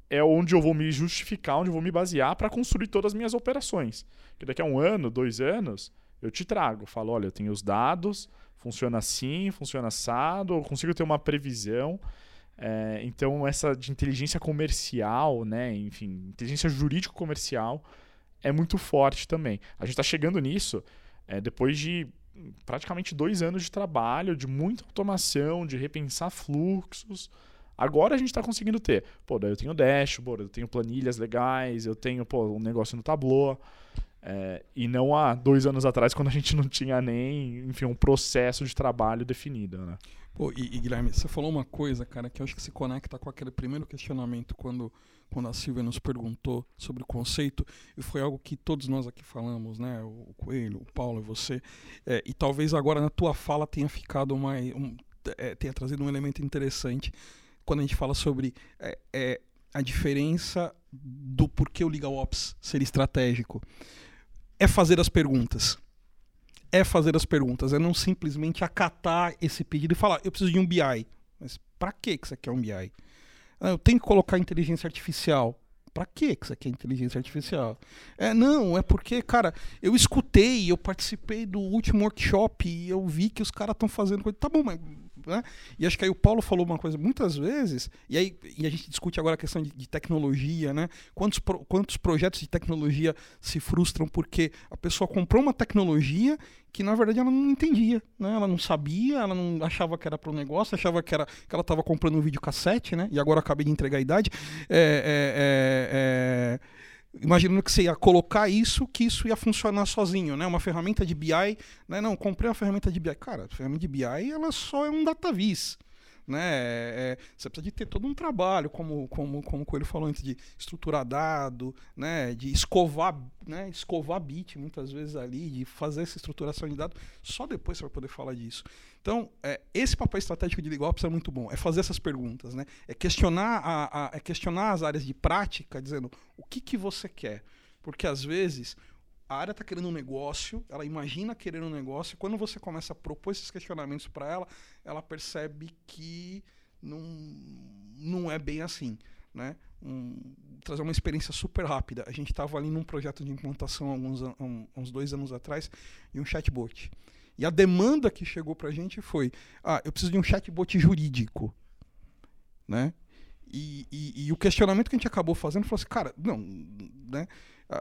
é onde eu vou me justificar, onde eu vou me basear para construir todas as minhas operações. Que daqui a um ano, dois anos, eu te trago. Falo, olha, eu tenho os dados, funciona assim, funciona assado, eu consigo ter uma previsão. É, então, essa de inteligência comercial, né, enfim, inteligência jurídico-comercial é muito forte também. A gente está chegando nisso é, depois de praticamente dois anos de trabalho, de muita automação, de repensar fluxos. Agora a gente está conseguindo ter. Pô, daí eu tenho dashboard, eu tenho planilhas legais, eu tenho pô, um negócio no Tableau. É, e não há dois anos atrás, quando a gente não tinha nem enfim, um processo de trabalho definido. Né? E, e, Guilherme, você falou uma coisa, cara, que eu acho que se conecta com aquele primeiro questionamento quando, quando a Silvia nos perguntou sobre o conceito, e foi algo que todos nós aqui falamos, né? O Coelho, o Paulo e você. É, e talvez agora na tua fala tenha ficado mais. Um, é, tenha trazido um elemento interessante quando a gente fala sobre é, é, a diferença do porquê o Legal Ops ser estratégico. É fazer as perguntas é fazer as perguntas, é não simplesmente acatar esse pedido e falar, eu preciso de um BI. Mas para que você quer um BI? Ah, eu tenho que colocar inteligência artificial. Para que você quer inteligência artificial? É, não, é porque, cara, eu escutei, eu participei do último workshop e eu vi que os caras estão fazendo coisa. Tá bom, mas né? E acho que aí o Paulo falou uma coisa muitas vezes, e aí e a gente discute agora a questão de, de tecnologia, né? Quantos, pro, quantos projetos de tecnologia se frustram porque a pessoa comprou uma tecnologia que na verdade ela não entendia, né? Ela não sabia, ela não achava que era para o negócio, achava que era que ela estava comprando um videocassete, né? E agora acabei de entregar a idade. é, é, é imaginando que você ia colocar isso, que isso ia funcionar sozinho, né? Uma ferramenta de BI, né? Não, comprei uma ferramenta de BI. Cara, a ferramenta de BI, ela só é um datavis. Né? É, você precisa de ter todo um trabalho, como, como, como o Coelho falou antes, de estruturar dado, né? de escovar, né? escovar bit muitas vezes ali, de fazer essa estruturação de dados. Só depois você vai poder falar disso. Então, é, esse papel estratégico de LegalOps é muito bom. É fazer essas perguntas, né? É questionar, a, a, é questionar as áreas de prática, dizendo o que, que você quer. Porque às vezes a área está querendo um negócio, ela imagina querer um negócio, e quando você começa a propor esses questionamentos para ela, ela percebe que não, não é bem assim. Né? Um, trazer uma experiência super rápida. A gente estava ali num projeto de implantação alguns, um, uns dois anos atrás de um chatbot. E a demanda que chegou para a gente foi: ah, eu preciso de um chatbot jurídico. Né? E, e, e, o questionamento que a gente acabou fazendo foi assim, cara, não, né?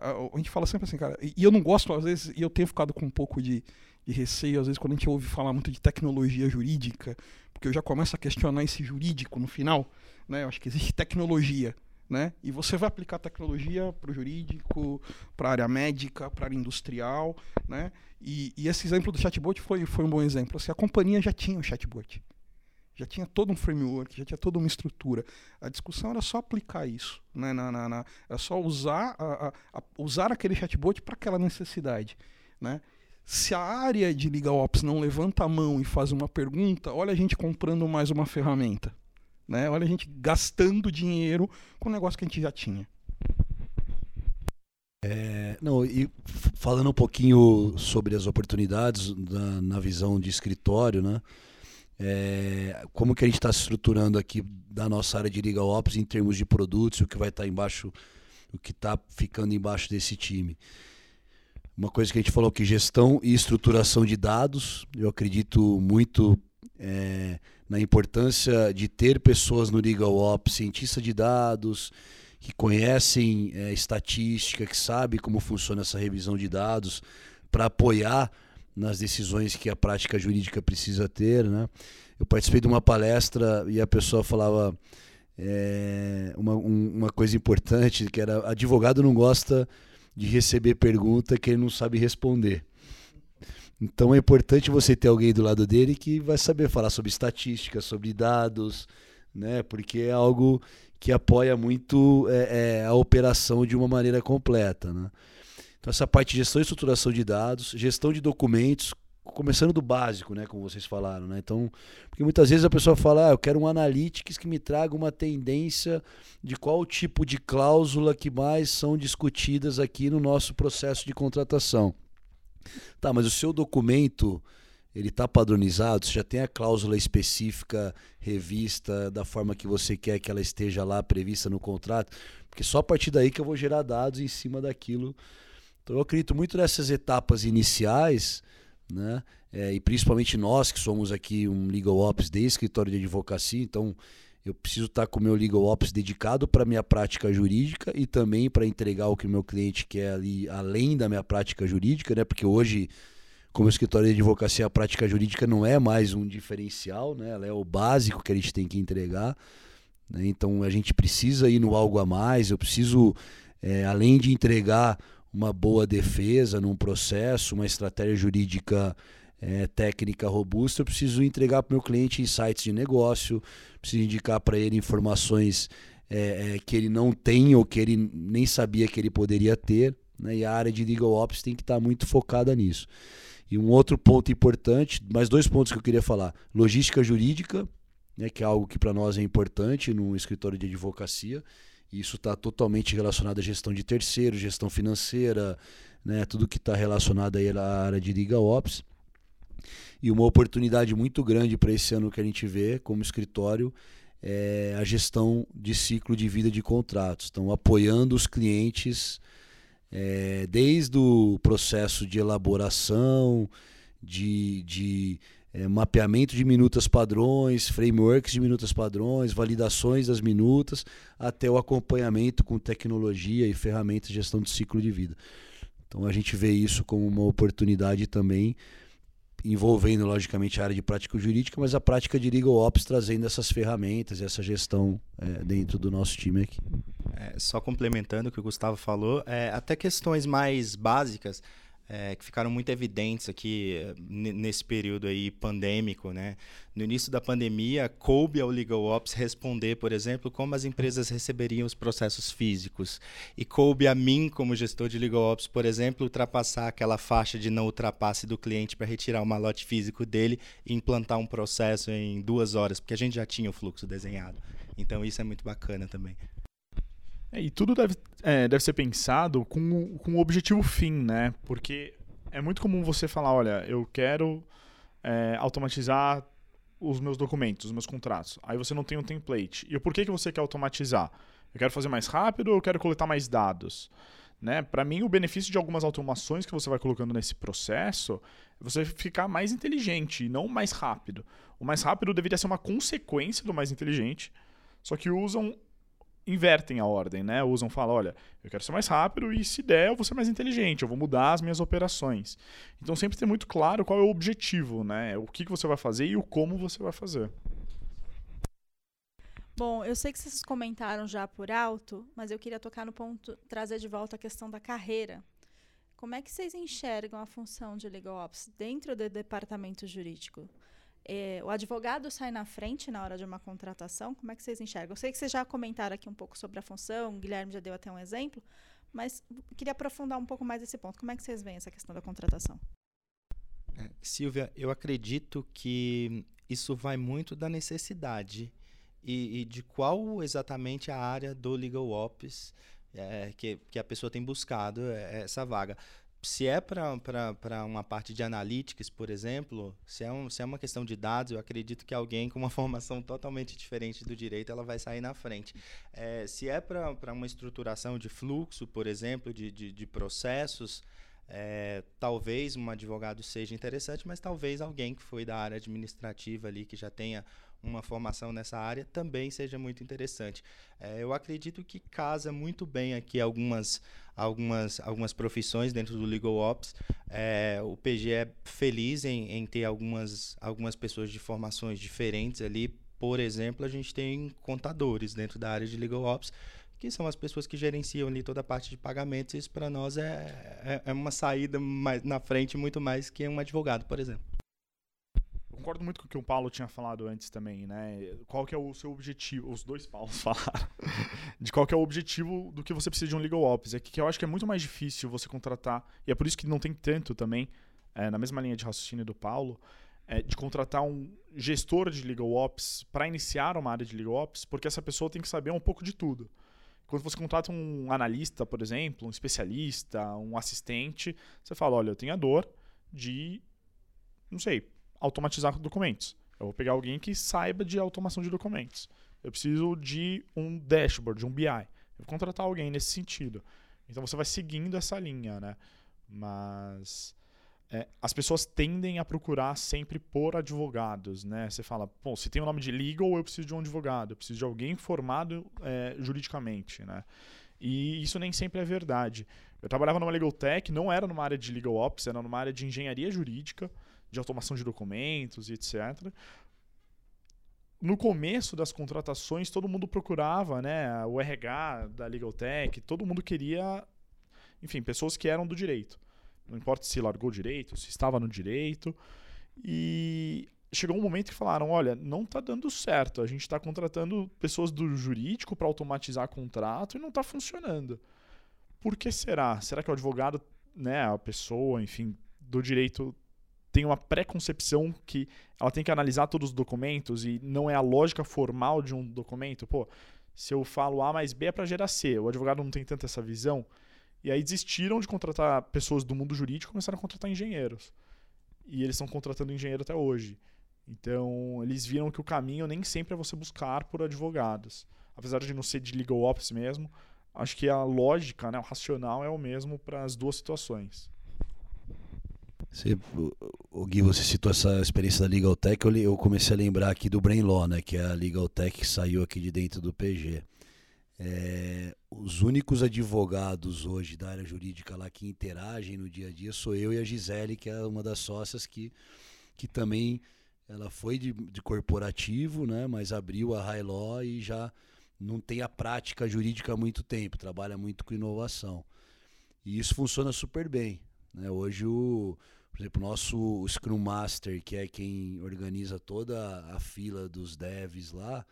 A, gente fala sempre assim, cara, e, eu não gosto, às vezes, e eu tenho ficado com um pouco de, de receio, às vezes, quando a gente ouve falar muito de tecnologia jurídica, porque eu já começo a questionar esse jurídico no final, né? Eu acho que existe tecnologia, né? E você vai aplicar tecnologia para o jurídico, para a área médica, para a área industrial, né? E, e, esse exemplo do chatbot foi, foi um bom exemplo. Assim, a companhia já tinha um chatbot já tinha todo um framework, já tinha toda uma estrutura. A discussão era só aplicar isso, né? na, na, na era só usar, a, a, a usar aquele chatbot para aquela necessidade. Né? Se a área de Legal Ops não levanta a mão e faz uma pergunta, olha a gente comprando mais uma ferramenta. Né? Olha a gente gastando dinheiro com um negócio que a gente já tinha. É, não, e falando um pouquinho sobre as oportunidades na, na visão de escritório, né? É, como que a gente está se estruturando aqui da nossa área de Legal Ops em termos de produtos, o que vai estar tá embaixo, o que está ficando embaixo desse time. Uma coisa que a gente falou que gestão e estruturação de dados, eu acredito muito é, na importância de ter pessoas no Legal Ops, cientista de dados, que conhecem é, estatística, que sabe como funciona essa revisão de dados, para apoiar nas decisões que a prática jurídica precisa ter. Né? Eu participei de uma palestra e a pessoa falava é, uma, um, uma coisa importante, que era advogado não gosta de receber pergunta que ele não sabe responder. Então é importante você ter alguém do lado dele que vai saber falar sobre estatística, sobre dados, né? Porque é algo que apoia muito é, é, a operação de uma maneira completa, né? Então, essa parte de gestão e estruturação de dados, gestão de documentos, começando do básico, né, como vocês falaram, né? Então, porque muitas vezes a pessoa fala, ah, eu quero um analytics que me traga uma tendência de qual tipo de cláusula que mais são discutidas aqui no nosso processo de contratação. Tá, mas o seu documento ele está padronizado, você já tem a cláusula específica revista da forma que você quer que ela esteja lá prevista no contrato, porque só a partir daí que eu vou gerar dados em cima daquilo então eu acredito muito nessas etapas iniciais, né? É, e principalmente nós que somos aqui um legal ops de escritório de advocacia, então eu preciso estar com o meu legal ops dedicado para minha prática jurídica e também para entregar o que o meu cliente quer ali além da minha prática jurídica, né? Porque hoje como escritório de advocacia, a prática jurídica não é mais um diferencial, né? ela é o básico que a gente tem que entregar. Né? Então a gente precisa ir no algo a mais, eu preciso, é, além de entregar uma boa defesa num processo, uma estratégia jurídica é, técnica robusta, eu preciso entregar para o meu cliente insights de negócio, preciso indicar para ele informações é, é, que ele não tem ou que ele nem sabia que ele poderia ter. Né? E a área de legal ops tem que estar tá muito focada nisso. E um outro ponto importante, mais dois pontos que eu queria falar: logística jurídica, né, que é algo que para nós é importante no escritório de advocacia. Isso está totalmente relacionado à gestão de terceiros, gestão financeira, né, tudo que está relacionado aí à área de Liga Ops. E uma oportunidade muito grande para esse ano que a gente vê como escritório é a gestão de ciclo de vida de contratos. Estão apoiando os clientes é, desde o processo de elaboração, de, de é, mapeamento de minutas padrões, frameworks de minutas padrões, validações das minutas, até o acompanhamento com tecnologia e ferramentas de gestão de ciclo de vida. Então a gente vê isso como uma oportunidade também, envolvendo logicamente a área de prática jurídica, mas a prática de legal ops trazendo essas ferramentas, essa gestão é, dentro do nosso time aqui. É, só complementando o que o Gustavo falou, é, até questões mais básicas é, que ficaram muito evidentes aqui nesse período aí pandêmico, né? No início da pandemia, coube ao Legal Ops responder, por exemplo, como as empresas receberiam os processos físicos. E coube a mim, como gestor de Legal Ops, por exemplo, ultrapassar aquela faixa de não ultrapasse do cliente para retirar o malote físico dele e implantar um processo em duas horas, porque a gente já tinha o fluxo desenhado. Então isso é muito bacana também. É, e tudo deve, é, deve ser pensado com, com o objetivo fim, né? Porque é muito comum você falar, olha, eu quero é, automatizar os meus documentos, os meus contratos. Aí você não tem um template. E por que, que você quer automatizar? Eu quero fazer mais rápido ou eu quero coletar mais dados? Né? Para mim, o benefício de algumas automações que você vai colocando nesse processo é você ficar mais inteligente e não mais rápido. O mais rápido deveria ser uma consequência do mais inteligente, só que usam invertem a ordem, né? Usam, falam, olha, eu quero ser mais rápido e se der eu vou ser mais inteligente, eu vou mudar as minhas operações. Então sempre ter muito claro qual é o objetivo, né? O que, que você vai fazer e o como você vai fazer. Bom, eu sei que vocês comentaram já por alto, mas eu queria tocar no ponto, trazer de volta a questão da carreira. Como é que vocês enxergam a função de legal ops dentro do departamento jurídico? É, o advogado sai na frente na hora de uma contratação? Como é que vocês enxergam? Eu sei que vocês já comentaram aqui um pouco sobre a função, o Guilherme já deu até um exemplo, mas queria aprofundar um pouco mais esse ponto. Como é que vocês veem essa questão da contratação? É, Silvia, eu acredito que isso vai muito da necessidade e, e de qual exatamente a área do Legal Ops é, que, que a pessoa tem buscado é, essa vaga se é para uma parte de analytics, por exemplo, se é, um, se é uma questão de dados, eu acredito que alguém com uma formação totalmente diferente do direito ela vai sair na frente. É, se é para uma estruturação de fluxo, por exemplo, de, de, de processos, é, talvez um advogado seja interessante, mas talvez alguém que foi da área administrativa ali, que já tenha uma formação nessa área, também seja muito interessante. É, eu acredito que casa muito bem aqui algumas, algumas, algumas profissões dentro do Legal Ops. É, o PG é feliz em, em ter algumas, algumas pessoas de formações diferentes ali. Por exemplo, a gente tem contadores dentro da área de Legal Ops, que são as pessoas que gerenciam ali toda a parte de pagamentos. Isso para nós é, é, é, uma saída mais na frente muito mais que um advogado, por exemplo. Concordo muito com o que o Paulo tinha falado antes também, né? Qual que é o seu objetivo? Os dois Paulos falaram. de qual que é o objetivo do que você precisa de um legal ops. É que, que eu acho que é muito mais difícil você contratar, e é por isso que não tem tanto também, é, na mesma linha de raciocínio do Paulo, é, de contratar um gestor de legal ops para iniciar uma área de legal ops, porque essa pessoa tem que saber um pouco de tudo. Quando você contrata um analista, por exemplo, um especialista, um assistente, você fala: olha, eu tenho a dor de, não sei, automatizar documentos. Eu vou pegar alguém que saiba de automação de documentos. Eu preciso de um dashboard, de um BI. Eu vou contratar alguém nesse sentido. Então você vai seguindo essa linha, né? Mas é, as pessoas tendem a procurar sempre por advogados, né? Você fala, bom, se tem o nome de legal, eu preciso de um advogado, eu preciso de alguém formado é, juridicamente, né? E isso nem sempre é verdade. Eu trabalhava numa legal tech, não era numa área de legal ops, era numa área de engenharia jurídica, de automação de documentos e etc. No começo das contratações, todo mundo procurava, né, o RH da legal tech, todo mundo queria, enfim, pessoas que eram do direito. Não importa se largou direito, se estava no direito. E chegou um momento que falaram: olha, não está dando certo. A gente está contratando pessoas do jurídico para automatizar contrato e não está funcionando. Por que será? Será que o advogado, né, a pessoa, enfim, do direito tem uma pré-concepção que ela tem que analisar todos os documentos e não é a lógica formal de um documento? Pô, se eu falo A mais B é para gerar C, o advogado não tem tanta essa visão. E aí desistiram de contratar pessoas do mundo jurídico e começaram a contratar engenheiros. E eles estão contratando engenheiro até hoje. Então, eles viram que o caminho nem sempre é você buscar por advogados. Apesar de não ser de legal ops mesmo, acho que a lógica, né, o racional é o mesmo para as duas situações. Você, o Gui, você citou essa experiência da Legal Tech, eu, eu comecei a lembrar aqui do Brain Law, né, que é a Legal Tech que saiu aqui de dentro do PG. É, os únicos advogados hoje da área jurídica lá que interagem no dia a dia sou eu e a Gisele, que é uma das sócias que, que também ela foi de, de corporativo, né, mas abriu a High Law e já não tem a prática jurídica há muito tempo, trabalha muito com inovação. E isso funciona super bem. Né? Hoje, o, por exemplo, o nosso Scrum Master, que é quem organiza toda a fila dos devs lá,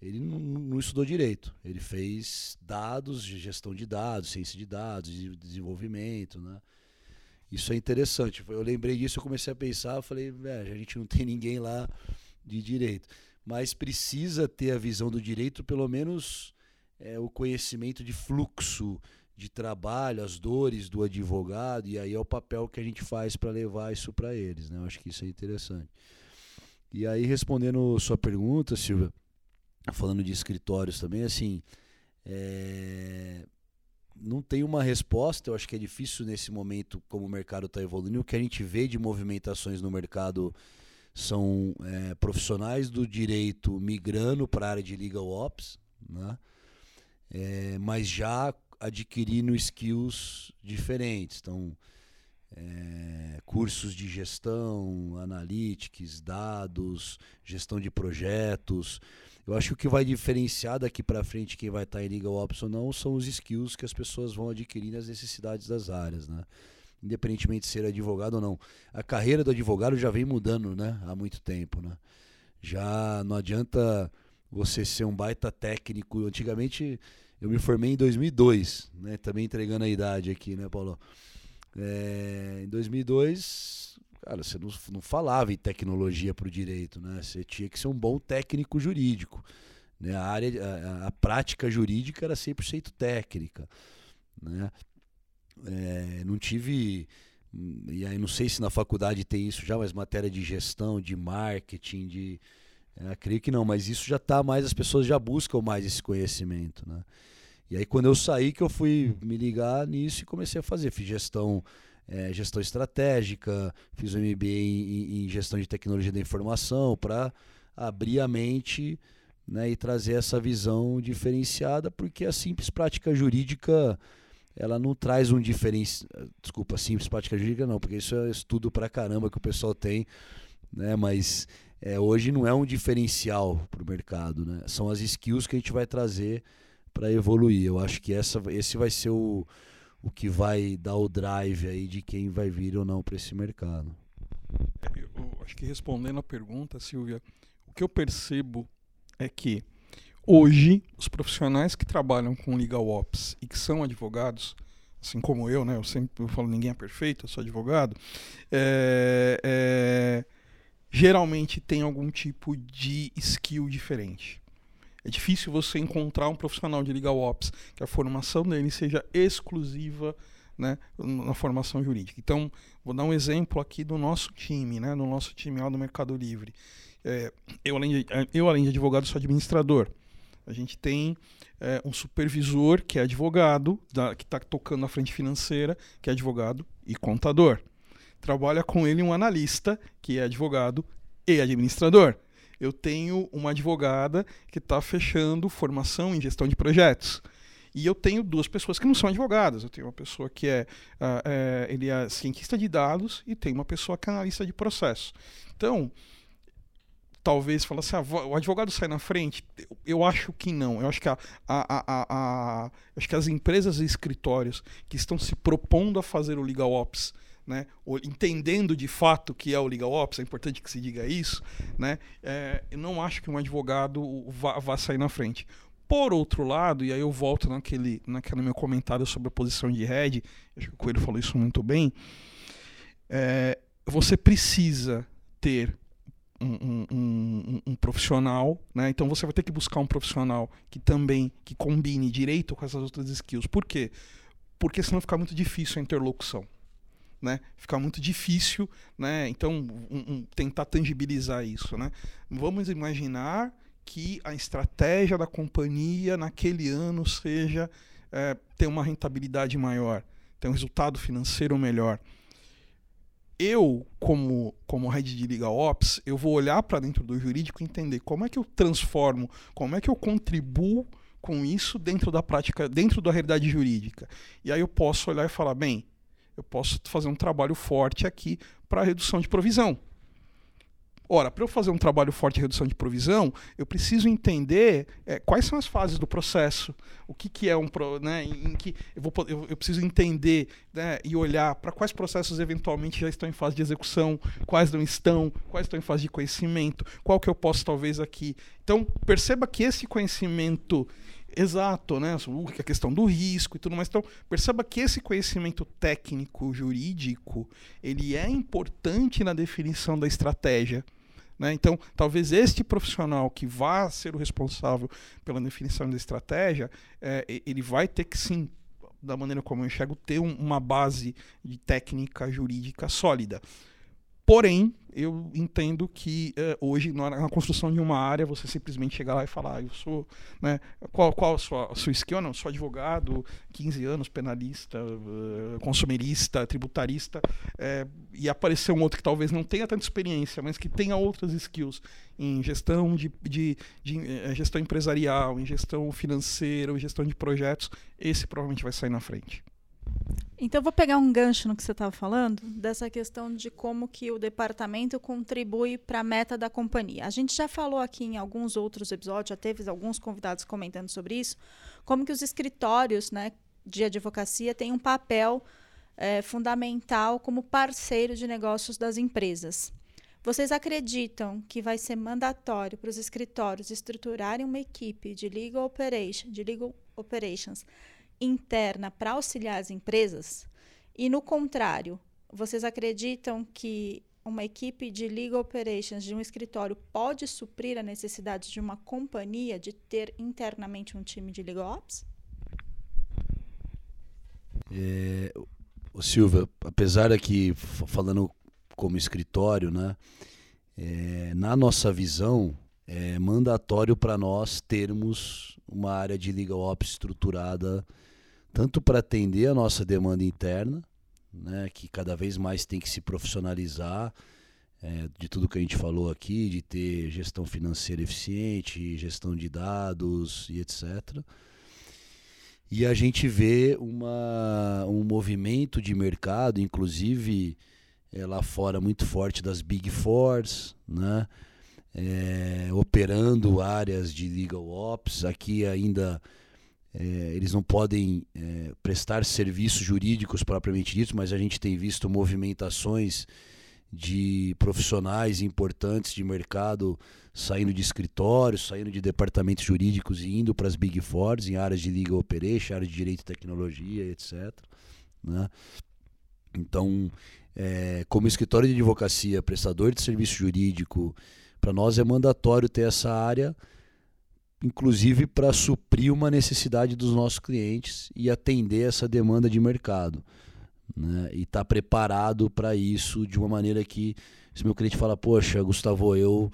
ele não, não, estudou direito. Ele fez dados, gestão de dados, ciência de dados, desenvolvimento, né? Isso é interessante. Eu lembrei disso, eu comecei a pensar, eu falei, velho, a gente não tem ninguém lá de direito. Mas precisa ter a visão do direito, pelo menos é, o conhecimento de fluxo de trabalho, as dores do advogado, e aí é o papel que a gente faz para levar isso para eles. Né? Eu acho que isso é interessante. E aí, respondendo sua pergunta, Silvia, falando de escritórios também, assim, é... não tem uma resposta. Eu acho que é difícil nesse momento, como o mercado está evoluindo. O que a gente vê de movimentações no mercado são é, profissionais do direito migrando para a área de legal ops, né? É, mas já adquirindo skills diferentes. Então, é, cursos de gestão, analytics, dados, gestão de projetos. Eu acho que o que vai diferenciar daqui para frente quem vai estar tá em Legal Ops ou não são os skills que as pessoas vão adquirir nas necessidades das áreas, né? Independentemente de ser advogado ou não. A carreira do advogado já vem mudando, né? Há muito tempo, né? Já não adianta você ser um baita técnico. Antigamente eu me formei em 2002, né? Também entregando a idade aqui, né, Paulo? É, em 2002, cara, você não, não falava em tecnologia para o direito, né? Você tinha que ser um bom técnico jurídico. Né? A área, a, a prática jurídica era 100% técnica, né? É, não tive e aí não sei se na faculdade tem isso já, mas matéria de gestão, de marketing, de é, creio que não, mas isso já está mais, as pessoas já buscam mais esse conhecimento, né? E aí quando eu saí que eu fui me ligar nisso e comecei a fazer, fiz gestão, é, gestão estratégica, fiz um MBA em, em, gestão de tecnologia da informação para abrir a mente né, e trazer essa visão diferenciada, porque a simples prática jurídica ela não traz um diferencial. Desculpa, simples prática jurídica não, porque isso é estudo para caramba que o pessoal tem, né? Mas é, hoje não é um diferencial para o mercado, né? São as skills que a gente vai trazer para evoluir. Eu acho que essa, esse vai ser o, o que vai dar o drive aí de quem vai vir ou não para esse mercado. É, eu, acho que respondendo a pergunta, Silvia, o que eu percebo é que hoje os profissionais que trabalham com legal ops e que são advogados, assim como eu, né? Eu sempre falo ninguém é perfeito, eu sou advogado. É, é, geralmente tem algum tipo de skill diferente. É difícil você encontrar um profissional de legal ops que a formação dele seja exclusiva né, na formação jurídica. Então, vou dar um exemplo aqui do nosso time, né, do nosso time lá do Mercado Livre. É, eu, além de, eu, além de advogado, sou administrador. A gente tem é, um supervisor que é advogado, da, que está tocando na frente financeira, que é advogado e contador trabalha com ele um analista, que é advogado e administrador. Eu tenho uma advogada que está fechando formação em gestão de projetos. E eu tenho duas pessoas que não são advogadas. Eu tenho uma pessoa que é, uh, é, ele é cientista de dados e tem uma pessoa que é analista de processo. Então, talvez fala assim, ah, o advogado sai na frente. Eu, eu, acho que não. Eu acho que, a, a, a, acho que as empresas e escritórios que estão se propondo a fazer o legal ops né, entendendo de fato que é o legal ops, é importante que se diga isso, né, é, eu não acho que um advogado vá, vá sair na frente. Por outro lado, e aí eu volto naquele, naquele meu comentário sobre a posição de head, acho que o Coelho falou isso muito bem, é, você precisa ter um, um, um, um, profissional, né? Então você vai ter que buscar um profissional que também que combine direito com essas outras skills. Por quê? Porque senão fica muito difícil a interlocução né? Fica muito difícil, né? Então, um, um, tentar tangibilizar isso, né? Vamos imaginar que a estratégia da companhia naquele ano seja é, ter uma rentabilidade maior, ter um resultado financeiro melhor. Eu, como, como head de Legal Ops, eu vou olhar para dentro do jurídico e entender como é que eu transformo, como é que eu contribuo com isso dentro da prática, dentro da realidade jurídica. E aí eu posso olhar e falar, bem, eu posso fazer um trabalho forte aqui para redução de provisão. Ora, para eu fazer um trabalho forte de redução de provisão, eu preciso entender é, quais são as fases do processo, o que, que é um, né, em que eu, vou, eu, eu preciso entender né, e olhar para quais processos eventualmente já estão em fase de execução, quais não estão, quais estão em fase de conhecimento, qual que eu posso talvez aqui. Então perceba que esse conhecimento Exato, né? A questão do risco e tudo mais. Então, perceba que esse conhecimento técnico, jurídico, ele é importante na definição da estratégia. Né? Então, talvez este profissional que vá ser o responsável pela definição da estratégia, é, ele vai ter que sim, da maneira como eu enxergo, ter um, uma base de técnica jurídica sólida. Porém, eu entendo que uh, hoje, na, construção de uma área, você simplesmente chegar lá e falar, ah, eu sou, né, qual, qual a sua, a sua skill? Não, sou advogado, 15 anos, penalista, uh, consumerista, tributarista, uh, e aparecer um outro que talvez não tenha tanta experiência, mas que tenha outras skills em gestão de, de, de gestão empresarial, em gestão financeira, em gestão de projetos, esse provavelmente vai sair na frente. Então, vou pegar um gancho no que você estava falando, dessa questão de como que o departamento contribui para a meta da companhia. A gente já falou aqui em alguns outros episódios, já teve alguns convidados comentando sobre isso, como que os escritórios né, de advocacia têm um papel é, fundamental como parceiro de negócios das empresas. Vocês acreditam que vai ser mandatório para os escritórios estruturarem uma equipe de legal operation, de legal operations interna para auxiliar as empresas? E no contrário, vocês acreditam que uma equipe de legal operations de um escritório pode suprir a necessidade de uma companhia de ter internamente um time de legal ops? É, o Silva, apesar aqui falando como escritório, né, é, na nossa visão é mandatório para nós termos uma área de legal ops estruturada tanto para atender a nossa demanda interna, né, que cada vez mais tem que se profissionalizar, é, de tudo que a gente falou aqui, de ter gestão financeira eficiente, gestão de dados e etc. E a gente vê uma, um movimento de mercado, inclusive é, lá fora muito forte das Big Fours, né? É, operando áreas de legal ops. Aqui ainda é, eles não podem é, prestar serviços jurídicos propriamente ditos, mas a gente tem visto movimentações de profissionais importantes de mercado saindo de escritórios, saindo de departamentos jurídicos e indo para as Big Fours em áreas de legal operation, áreas de direito e tecnologia, etc. Né? Então, é, como escritório de advocacia, prestador de serviço jurídico, para nós é mandatório ter essa área inclusive para suprir uma necessidade dos nossos clientes e atender essa demanda de mercado. Né? E estar tá preparado para isso de uma maneira que, se meu cliente fala, poxa, Gustavo, eu,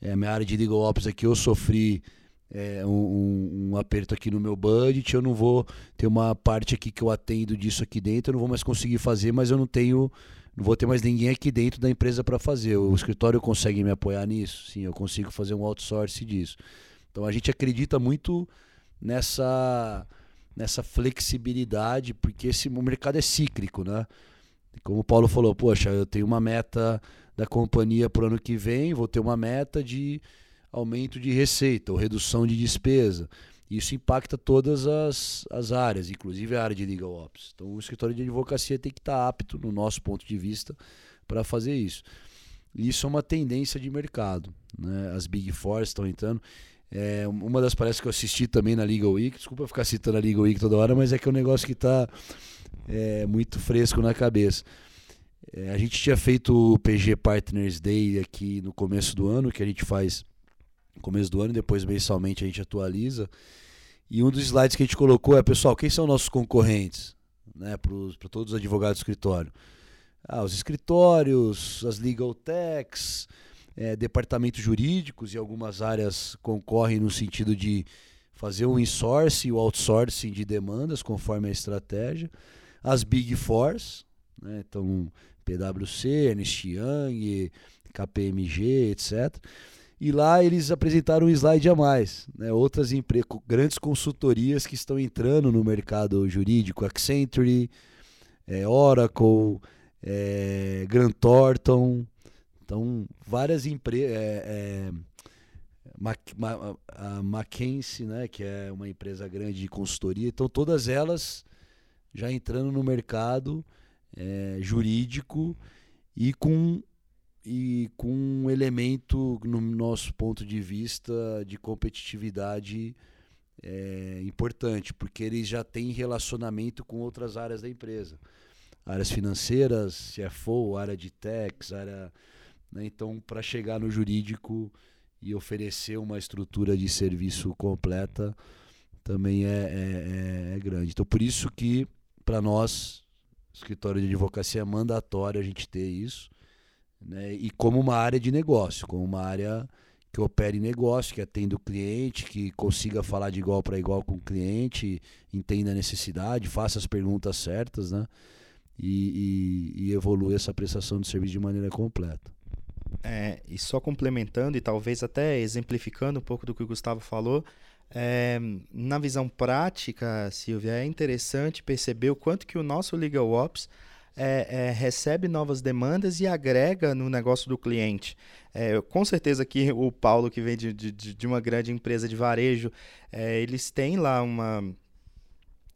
é, minha área de legal ops aqui, eu sofri é, um, um, aperto aqui no meu budget, eu não vou ter uma parte aqui que eu atendo disso aqui dentro, eu não vou mais conseguir fazer, mas eu não tenho, não vou ter mais ninguém aqui dentro da empresa para fazer. O escritório consegue me apoiar nisso? Sim, eu consigo fazer um outsource disso. Então a gente acredita muito nessa nessa flexibilidade, porque esse o mercado é cíclico, né? Como o Paulo falou, poxa, eu tenho uma meta da companhia para o ano que vem, vou ter uma meta de aumento de receita ou redução de despesa. Isso impacta todas as, as áreas, inclusive a área de legal ops. Então o escritório de advocacia tem que estar apto, no nosso ponto de vista, para fazer isso. Isso é uma tendência de mercado. Né? As Big Four estão entrando. É, uma das palestras que eu assisti também na Legal Week, desculpa ficar citando a Legal Week toda hora, mas é que é um negócio que está é, muito fresco na cabeça. É, a gente tinha feito o PG Partners Day aqui no começo do ano, que a gente faz no começo do ano, depois mensalmente a gente atualiza. E um dos slides que a gente colocou é, pessoal, quem são nossos concorrentes? Né, Para todos os advogados do escritório. Ah, os escritórios, as legal techs, é, departamentos jurídicos e algumas áreas concorrem no sentido de fazer o insourcing e o outsourcing de demandas conforme a estratégia. As Big Fours, né, então PwC, Ernst Young, KPMG, etc. E lá eles apresentaram um slide a mais, né, outras grandes consultorias que estão entrando no mercado jurídico, Accenture, é, Oracle, é, Grant Thornton, Então, várias empresas. É, é, a Mackenzie, né, que é uma empresa grande de consultoria, então todas elas já entrando no mercado é, jurídico e com e com um elemento, no nosso ponto de vista, de competitividade é, importante, porque eles já têm relacionamento com outras áreas da empresa. Áreas financeiras, CFO, área de tax, área. Né? Então, para chegar no jurídico e oferecer uma estrutura de serviço completa também é, é, é, é grande. Então, por isso que, para nós, escritório de advocacia, é mandatório a gente ter isso. Né? E como uma área de negócio, como uma área que opere negócio, que atenda o cliente, que consiga falar de igual para igual com o cliente, entenda a necessidade, faça as perguntas certas, né? E, e, e evolui essa prestação de serviço de maneira completa. É, e só complementando e talvez até exemplificando um pouco do que o Gustavo falou, é, na visão prática, Silvia, é interessante perceber o quanto que o nosso Legal Ops é, é, recebe novas demandas e agrega no negócio do cliente. É, com certeza que o Paulo, que vem de, de, de uma grande empresa de varejo, é, eles têm lá uma,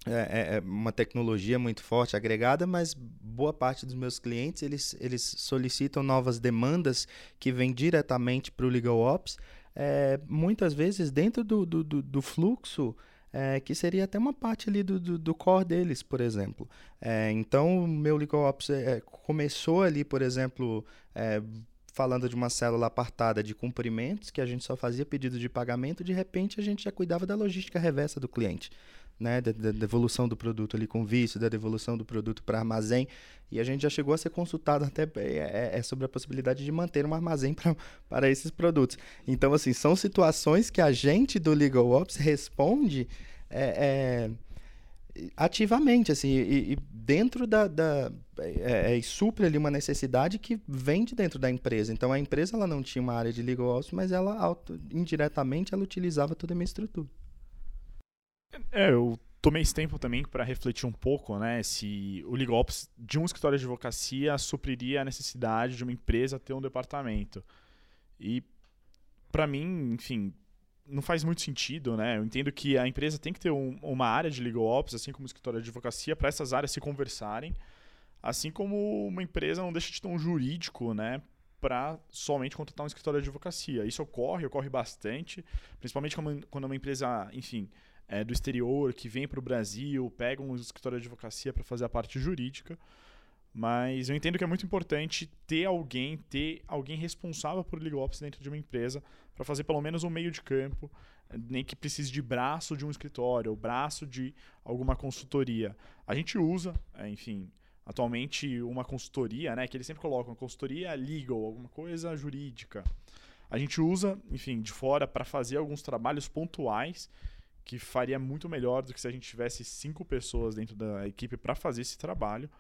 é, é, é, uma tecnologia muito forte agregada, mas boa parte dos meus clientes eles, eles solicitam novas demandas que vêm diretamente para o Legal Ops, é, muitas vezes dentro do, do, do, do fluxo é, que seria até uma parte ali do, do, do core deles, por exemplo. É, então, o meu Legal Ops é, começou ali, por exemplo, é, falando de uma célula apartada de cumprimentos, que a gente só fazia pedido de pagamento, de repente a gente já cuidava da logística reversa do cliente né, da, da, devolução do produto ali com vício, da devolução do produto para armazém. E a gente já chegou a ser consultado até é, é, é sobre a possibilidade de manter um armazém para esses produtos. Então, assim, são situações que a gente do Legal Ops responde é, é, ativamente, assim, e, e dentro da... da é, é, e supre ali uma necessidade que vem de dentro da empresa. Então, a empresa ela não tinha uma área de Legal Ops, mas ela, indiretamente, ela utilizava toda a minha estrutura. É, eu tomei esse tempo também para refletir um pouco, né, se o Legal Ops de um escritório de advocacia supriria a necessidade de uma empresa ter um departamento. E para mim, enfim, não faz muito sentido, né? Eu entendo que a empresa tem que ter um, uma área de legal ops, assim como o escritório de advocacia, para essas áreas se conversarem, assim como uma empresa não deixa de ter um jurídico, né? Para somente contratar um escritório de advocacia. Isso ocorre, ocorre bastante, principalmente quando é uma empresa, enfim, é, do exterior que vem para o Brasil, pega um escritório de advocacia para fazer a parte jurídica. Mas eu entendo que é muito importante ter alguém, ter alguém responsável por legal ops dentro de uma empresa para fazer pelo menos um meio de campo, nem que precise de braço de um escritório, ou braço de alguma consultoria. A gente usa, é, enfim, atualmente uma consultoria, né, que eles sempre colocam consultoria legal, alguma coisa jurídica. A gente usa, enfim, de fora para fazer alguns trabalhos pontuais que faria muito melhor do que se a gente tivesse cinco pessoas dentro da equipe para fazer esse trabalho.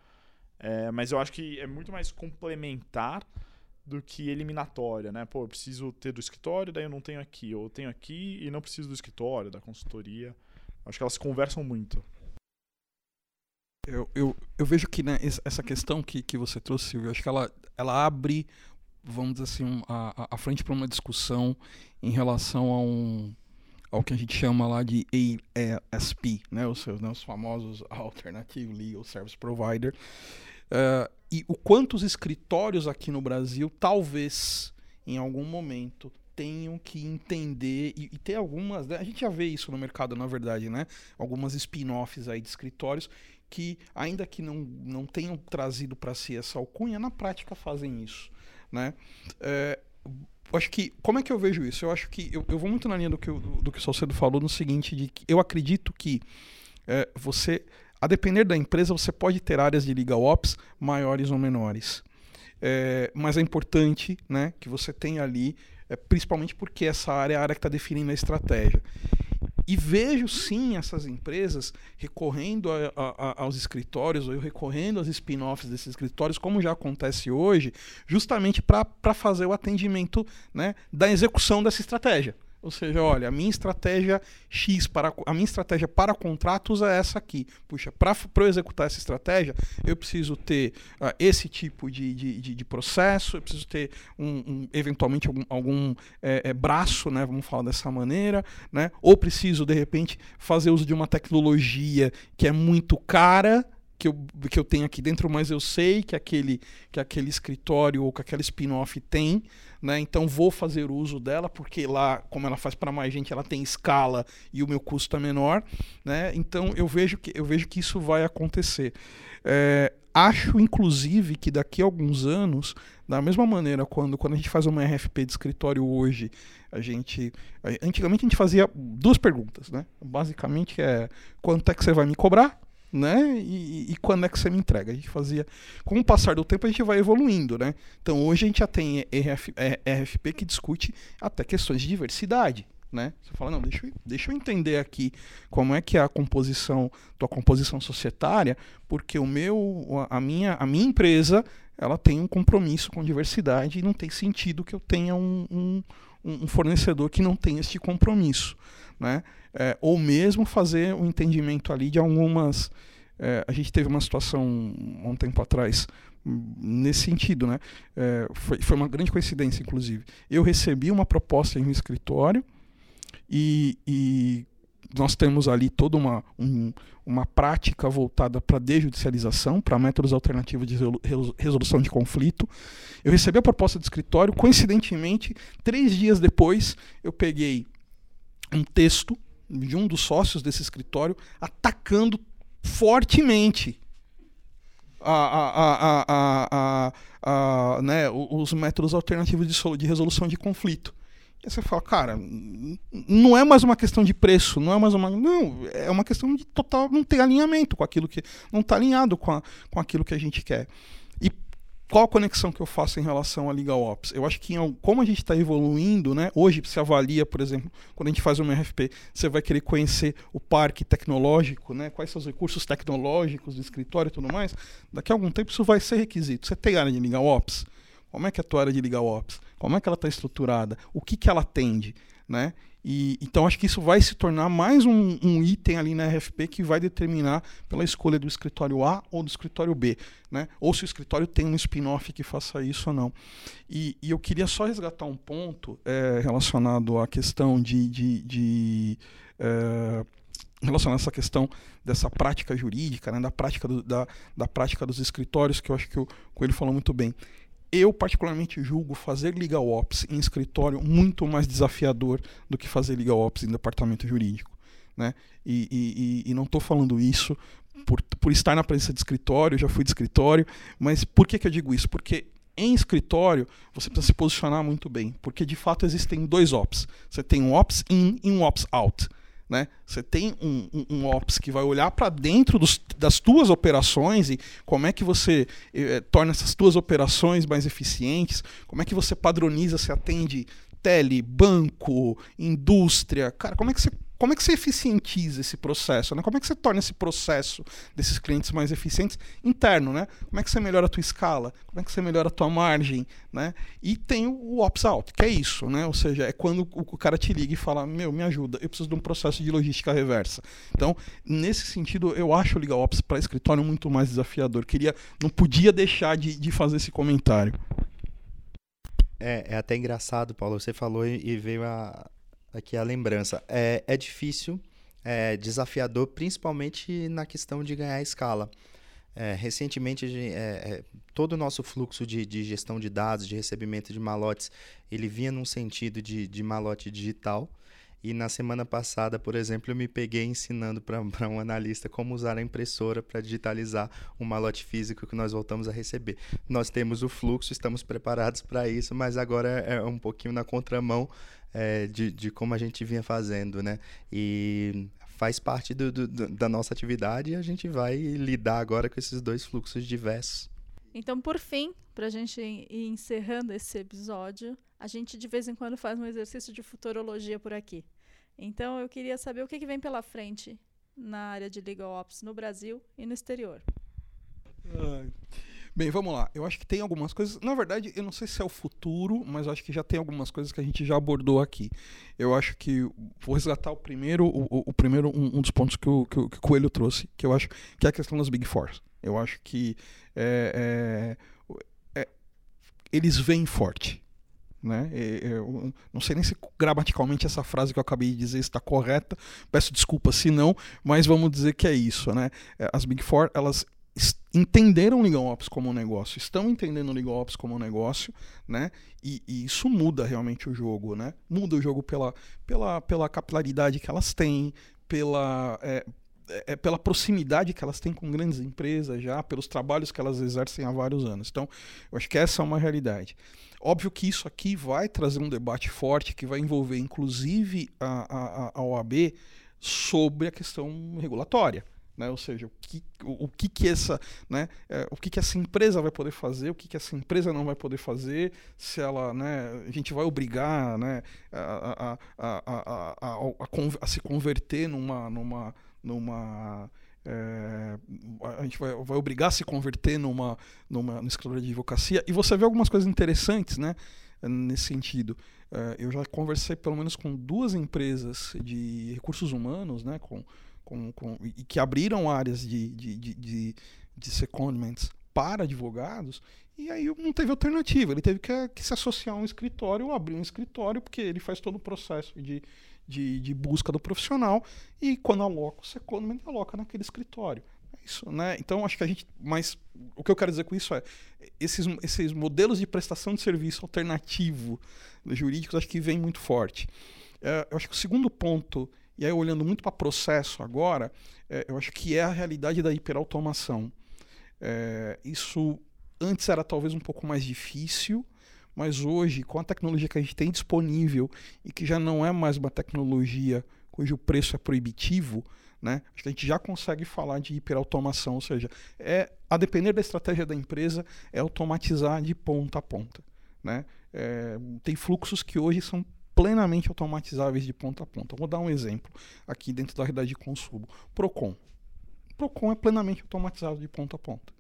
É, mas eu acho que é muito mais complementar do que eliminatória, né? Pô, eu preciso ter do escritório, daí eu não tenho aqui. Ou eu tenho aqui e não preciso do escritório, da consultoria. Acho que elas conversam muito. Eu, eu, eu vejo que né, essa questão que, que você trouxe, Silvio, acho que ela, ela abre, vamos dizer assim, a, a frente para uma discussão em relação a um, ao que a gente chama lá de ASP, né, os, seus, né, os famosos Alternative Legal Service Provider. Uh, e o quanto os escritórios aqui no Brasil, talvez, em algum momento, tenham que entender e, e, ter algumas. Né, a gente já vê isso no mercado, na verdade, né? Algumas spin-offs aí de escritórios que, ainda que não, não tenham trazido para si essa alcunha, na prática fazem isso, né? É, eu acho que. Como é que eu vejo isso? Eu acho que. Eu, eu vou muito na linha do que, o, do que o Salcedo falou, no seguinte: de que eu acredito que é, você. A depender da empresa, você pode ter áreas de legal ops maiores ou menores. É, mas é importante né, que você tenha ali, é, principalmente porque essa área é a área que está definindo a estratégia. E vejo sim essas empresas recorrendo a, a, aos escritórios, ou recorrendo aos spin-offs desses escritórios, como já acontece hoje, justamente para fazer o atendimento né, da execução dessa estratégia. Ou seja, olha, a minha estratégia X para a minha estratégia para contratos é essa aqui. Puxa, para eu executar essa estratégia, eu preciso ter uh, esse tipo de, de, de, de, processo, eu preciso ter um, um eventualmente algum, algum é, é, braço, né? Vamos falar dessa maneira, né? Ou preciso de repente fazer uso de uma tecnologia que é muito cara que eu, que eu tenho aqui dentro, mas eu sei que aquele, que aquele escritório ou que aquela spin-off tem, né? Então vou fazer uso dela, porque lá, como ela faz para mais gente, ela tem escala e o meu custo é menor, né? Então eu vejo que, eu vejo que isso vai acontecer. É, acho, inclusive, que daqui a alguns anos, da mesma maneira, quando, quando a gente faz uma RFP de escritório hoje, a gente. Antigamente a gente fazia duas perguntas, né? Basicamente é quanto é que você vai me cobrar? Né? E, e, quando é que você me entrega? A gente fazia. Com o passar do tempo, a gente vai evoluindo, né? Então hoje a gente já tem RF, RFP que discute até questões de diversidade. Né? Você fala, não, deixa eu, deixa eu entender aqui como é que é a composição, tua composição societária, porque o meu, a minha, a minha empresa, ela tem um compromisso com diversidade e não tem sentido que eu tenha um, um, um fornecedor que não tenha este compromisso, né? É, ou mesmo fazer o um entendimento ali de algumas. É, a gente teve uma situação um tempo atrás nesse sentido, né? É, foi, foi uma grande coincidência, inclusive. Eu recebi uma proposta em um escritório e, e nós temos ali toda uma, um, uma prática voltada para desjudicialização, para métodos alternativos de resolução de conflito. Eu recebi a proposta do escritório, coincidentemente, três dias depois, eu peguei um texto de um dos sócios desse escritório atacando fortemente a, a, a, a, né, os métodos alternativos de, de resolução de conflito. E você fala, cara, não é mais uma questão de preço, não é mais uma. Não, é uma questão de total não ter alinhamento com aquilo que. não está alinhado com, a, com aquilo que a gente quer. Qual a conexão que eu faço em relação à Legal Ops? Eu acho que como a gente está evoluindo, né? Hoje se avalia, por exemplo, quando a gente faz uma RFP, você vai querer conhecer o parque tecnológico, né? Quais são os recursos tecnológicos do escritório e tudo mais. Daqui a algum tempo isso vai ser requisito. Você tem área de Legal Ops? Como é que é a tua área de Legal Ops? Como é que ela está estruturada? O que, que ela atende? Né? E, então acho que isso vai se tornar mais um, um, item ali na RFP que vai determinar pela escolha do escritório A ou do escritório B, né? Ou se o escritório tem um spin-off que faça isso ou não. E, e eu queria só resgatar um ponto é, relacionado à questão de, de, de é, essa questão dessa prática jurídica, né, da, prática do, da, da prática dos escritórios, que eu acho que o Coelho falou muito bem eu particularmente julgo fazer legal ops em escritório muito mais desafiador do que fazer legal ops em departamento jurídico. Né? E, e, e não estou falando isso por, por estar na presença de escritório, já fui de escritório, mas por que, que eu digo isso? Porque em escritório você precisa se posicionar muito bem, porque de fato existem dois ops. Você tem um ops in e um ops out. Né? Você tem um, um, um ops que vai olhar para dentro dos, das tuas operações e como é que você eh, torna essas tuas operações mais eficientes, como é que você padroniza, se atende tele, banco, indústria. Cara, como é que você como é que você eficientiza esse processo? Né? Como é que você torna esse processo desses clientes mais eficientes interno? Né? Como é que você melhora a tua escala? Como é que você melhora a tua margem? Né? E tem o ops-out, que é isso. Né? Ou seja, é quando o cara te liga e fala, meu, me ajuda, eu preciso de um processo de logística reversa. Então, nesse sentido, eu acho o Legal Ops para escritório muito mais desafiador. Queria, não podia deixar de, de fazer esse comentário. É, é até engraçado, Paulo. Você falou e, e veio a, aqui a lembrança. É, é difícil, é desafiador, principalmente na questão de ganhar escala. É, recentemente, é, é, todo o nosso fluxo de, de, gestão de dados, de recebimento de malotes, ele vinha num sentido de, de malote digital. E na semana passada, por exemplo, eu me peguei ensinando para um analista como usar a impressora para digitalizar um malote físico que nós voltamos a receber. Nós temos o fluxo, estamos preparados para isso, mas agora é um pouquinho na contramão é, de, de como a gente vinha fazendo, né? E faz parte do, do, da nossa atividade e a gente vai lidar agora com esses dois fluxos diversos. Então, por fim, para a gente ir encerrando esse episódio, a gente de vez em quando faz um exercício de futurologia por aqui. Então, eu queria saber o que, que vem pela frente na área de legal ops no Brasil e no exterior. Bem, vamos lá. Eu acho que tem algumas coisas. Na verdade, eu não sei se é o futuro, mas acho que já tem algumas coisas que a gente já abordou aqui. Eu acho que vou resgatar o primeiro, o, o primeiro um, um, dos pontos que o, que o, que o Coelho trouxe, que eu acho que é a questão das Big Four. Eu acho que é, é, é, eles vêm forte. Né? Eu não sei nem se gramaticalmente essa frase que eu acabei de dizer está correta. Peço desculpa se não, mas vamos dizer que é isso. Né? É, as Big Four elas entenderam o Legal Ops como um negócio, estão entendendo o Legal Ops como um negócio, né? E, e, isso muda realmente o jogo, né? Muda o jogo pela, pela, pela capilaridade que elas têm, pela, é, é, pela proximidade que elas têm com grandes empresas já, pelos trabalhos que elas exercem há vários anos. Então, eu acho que essa é uma realidade. Óbvio que isso aqui vai trazer um debate forte que vai envolver, inclusive, a, a, a OAB sobre a questão regulatória. Né? Ou seja, o que, o, o que, que essa, né, é, o que, que essa empresa vai poder fazer, o que, que essa empresa não vai poder fazer, se ela, né, a gente vai obrigar, né, a, a, a, a, a se converter numa, numa, numa é, a gente vai, vai obrigar a se converter numa, numa, numa escritório de advocacia e você vê algumas coisas interessantes, né, nesse sentido. É, eu já conversei pelo menos com duas empresas de recursos humanos, né, com com, com, e que abriram áreas de, de, de, de, de secondments para advogados, e aí não teve alternativa. Ele teve que, que, se associar a um escritório ou abrir um escritório, porque ele faz todo o processo de, de, de busca do profissional, e quando aloca o secondment, aloca naquele escritório. É isso, né? Então, acho que a gente. Mas o que eu quero dizer com isso é: esses, esses modelos de prestação de serviço alternativo jurídicos, acho que vem muito forte. É, eu acho que o segundo ponto e aí, olhando muito para processo agora, é, eu acho que é a realidade da hiperautomação. É, isso antes era talvez um pouco mais difícil, mas hoje, com a tecnologia que a gente tem disponível e que já não é mais uma tecnologia cujo preço é proibitivo, né? A gente já consegue falar de hiperautomação, ou seja, é a depender da estratégia da empresa, é automatizar de ponta a ponta. Né? É, tem fluxos que hoje são plenamente automatizáveis de ponta a ponta. Vou dar um exemplo aqui dentro da realidade de consumo. Procon. Procon é plenamente automatizado de ponta a ponta.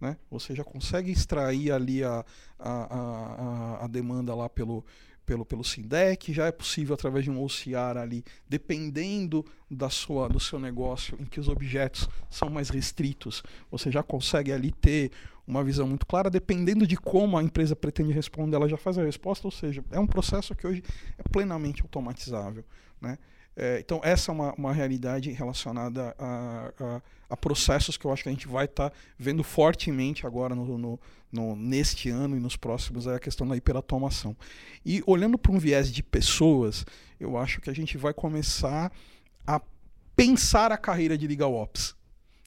Né? Você já consegue extrair ali a, a, a, a demanda lá pelo, pelo, pelo SINDEC, já é possível através de um OCR ali, dependendo da sua, do seu negócio, em que os objetos são mais restritos, você já consegue ali ter uma visão muito clara, dependendo de como a empresa pretende responder, ela já faz a resposta, ou seja, é um processo que hoje é plenamente automatizável. Né? É, então, essa é uma, uma realidade relacionada a, a, a, processos que eu acho que a gente vai estar tá vendo fortemente agora no, no, no, neste ano e nos próximos, é a questão da hiperautomação. E olhando para um viés de pessoas, eu acho que a gente vai começar a pensar a carreira de Legal Ops.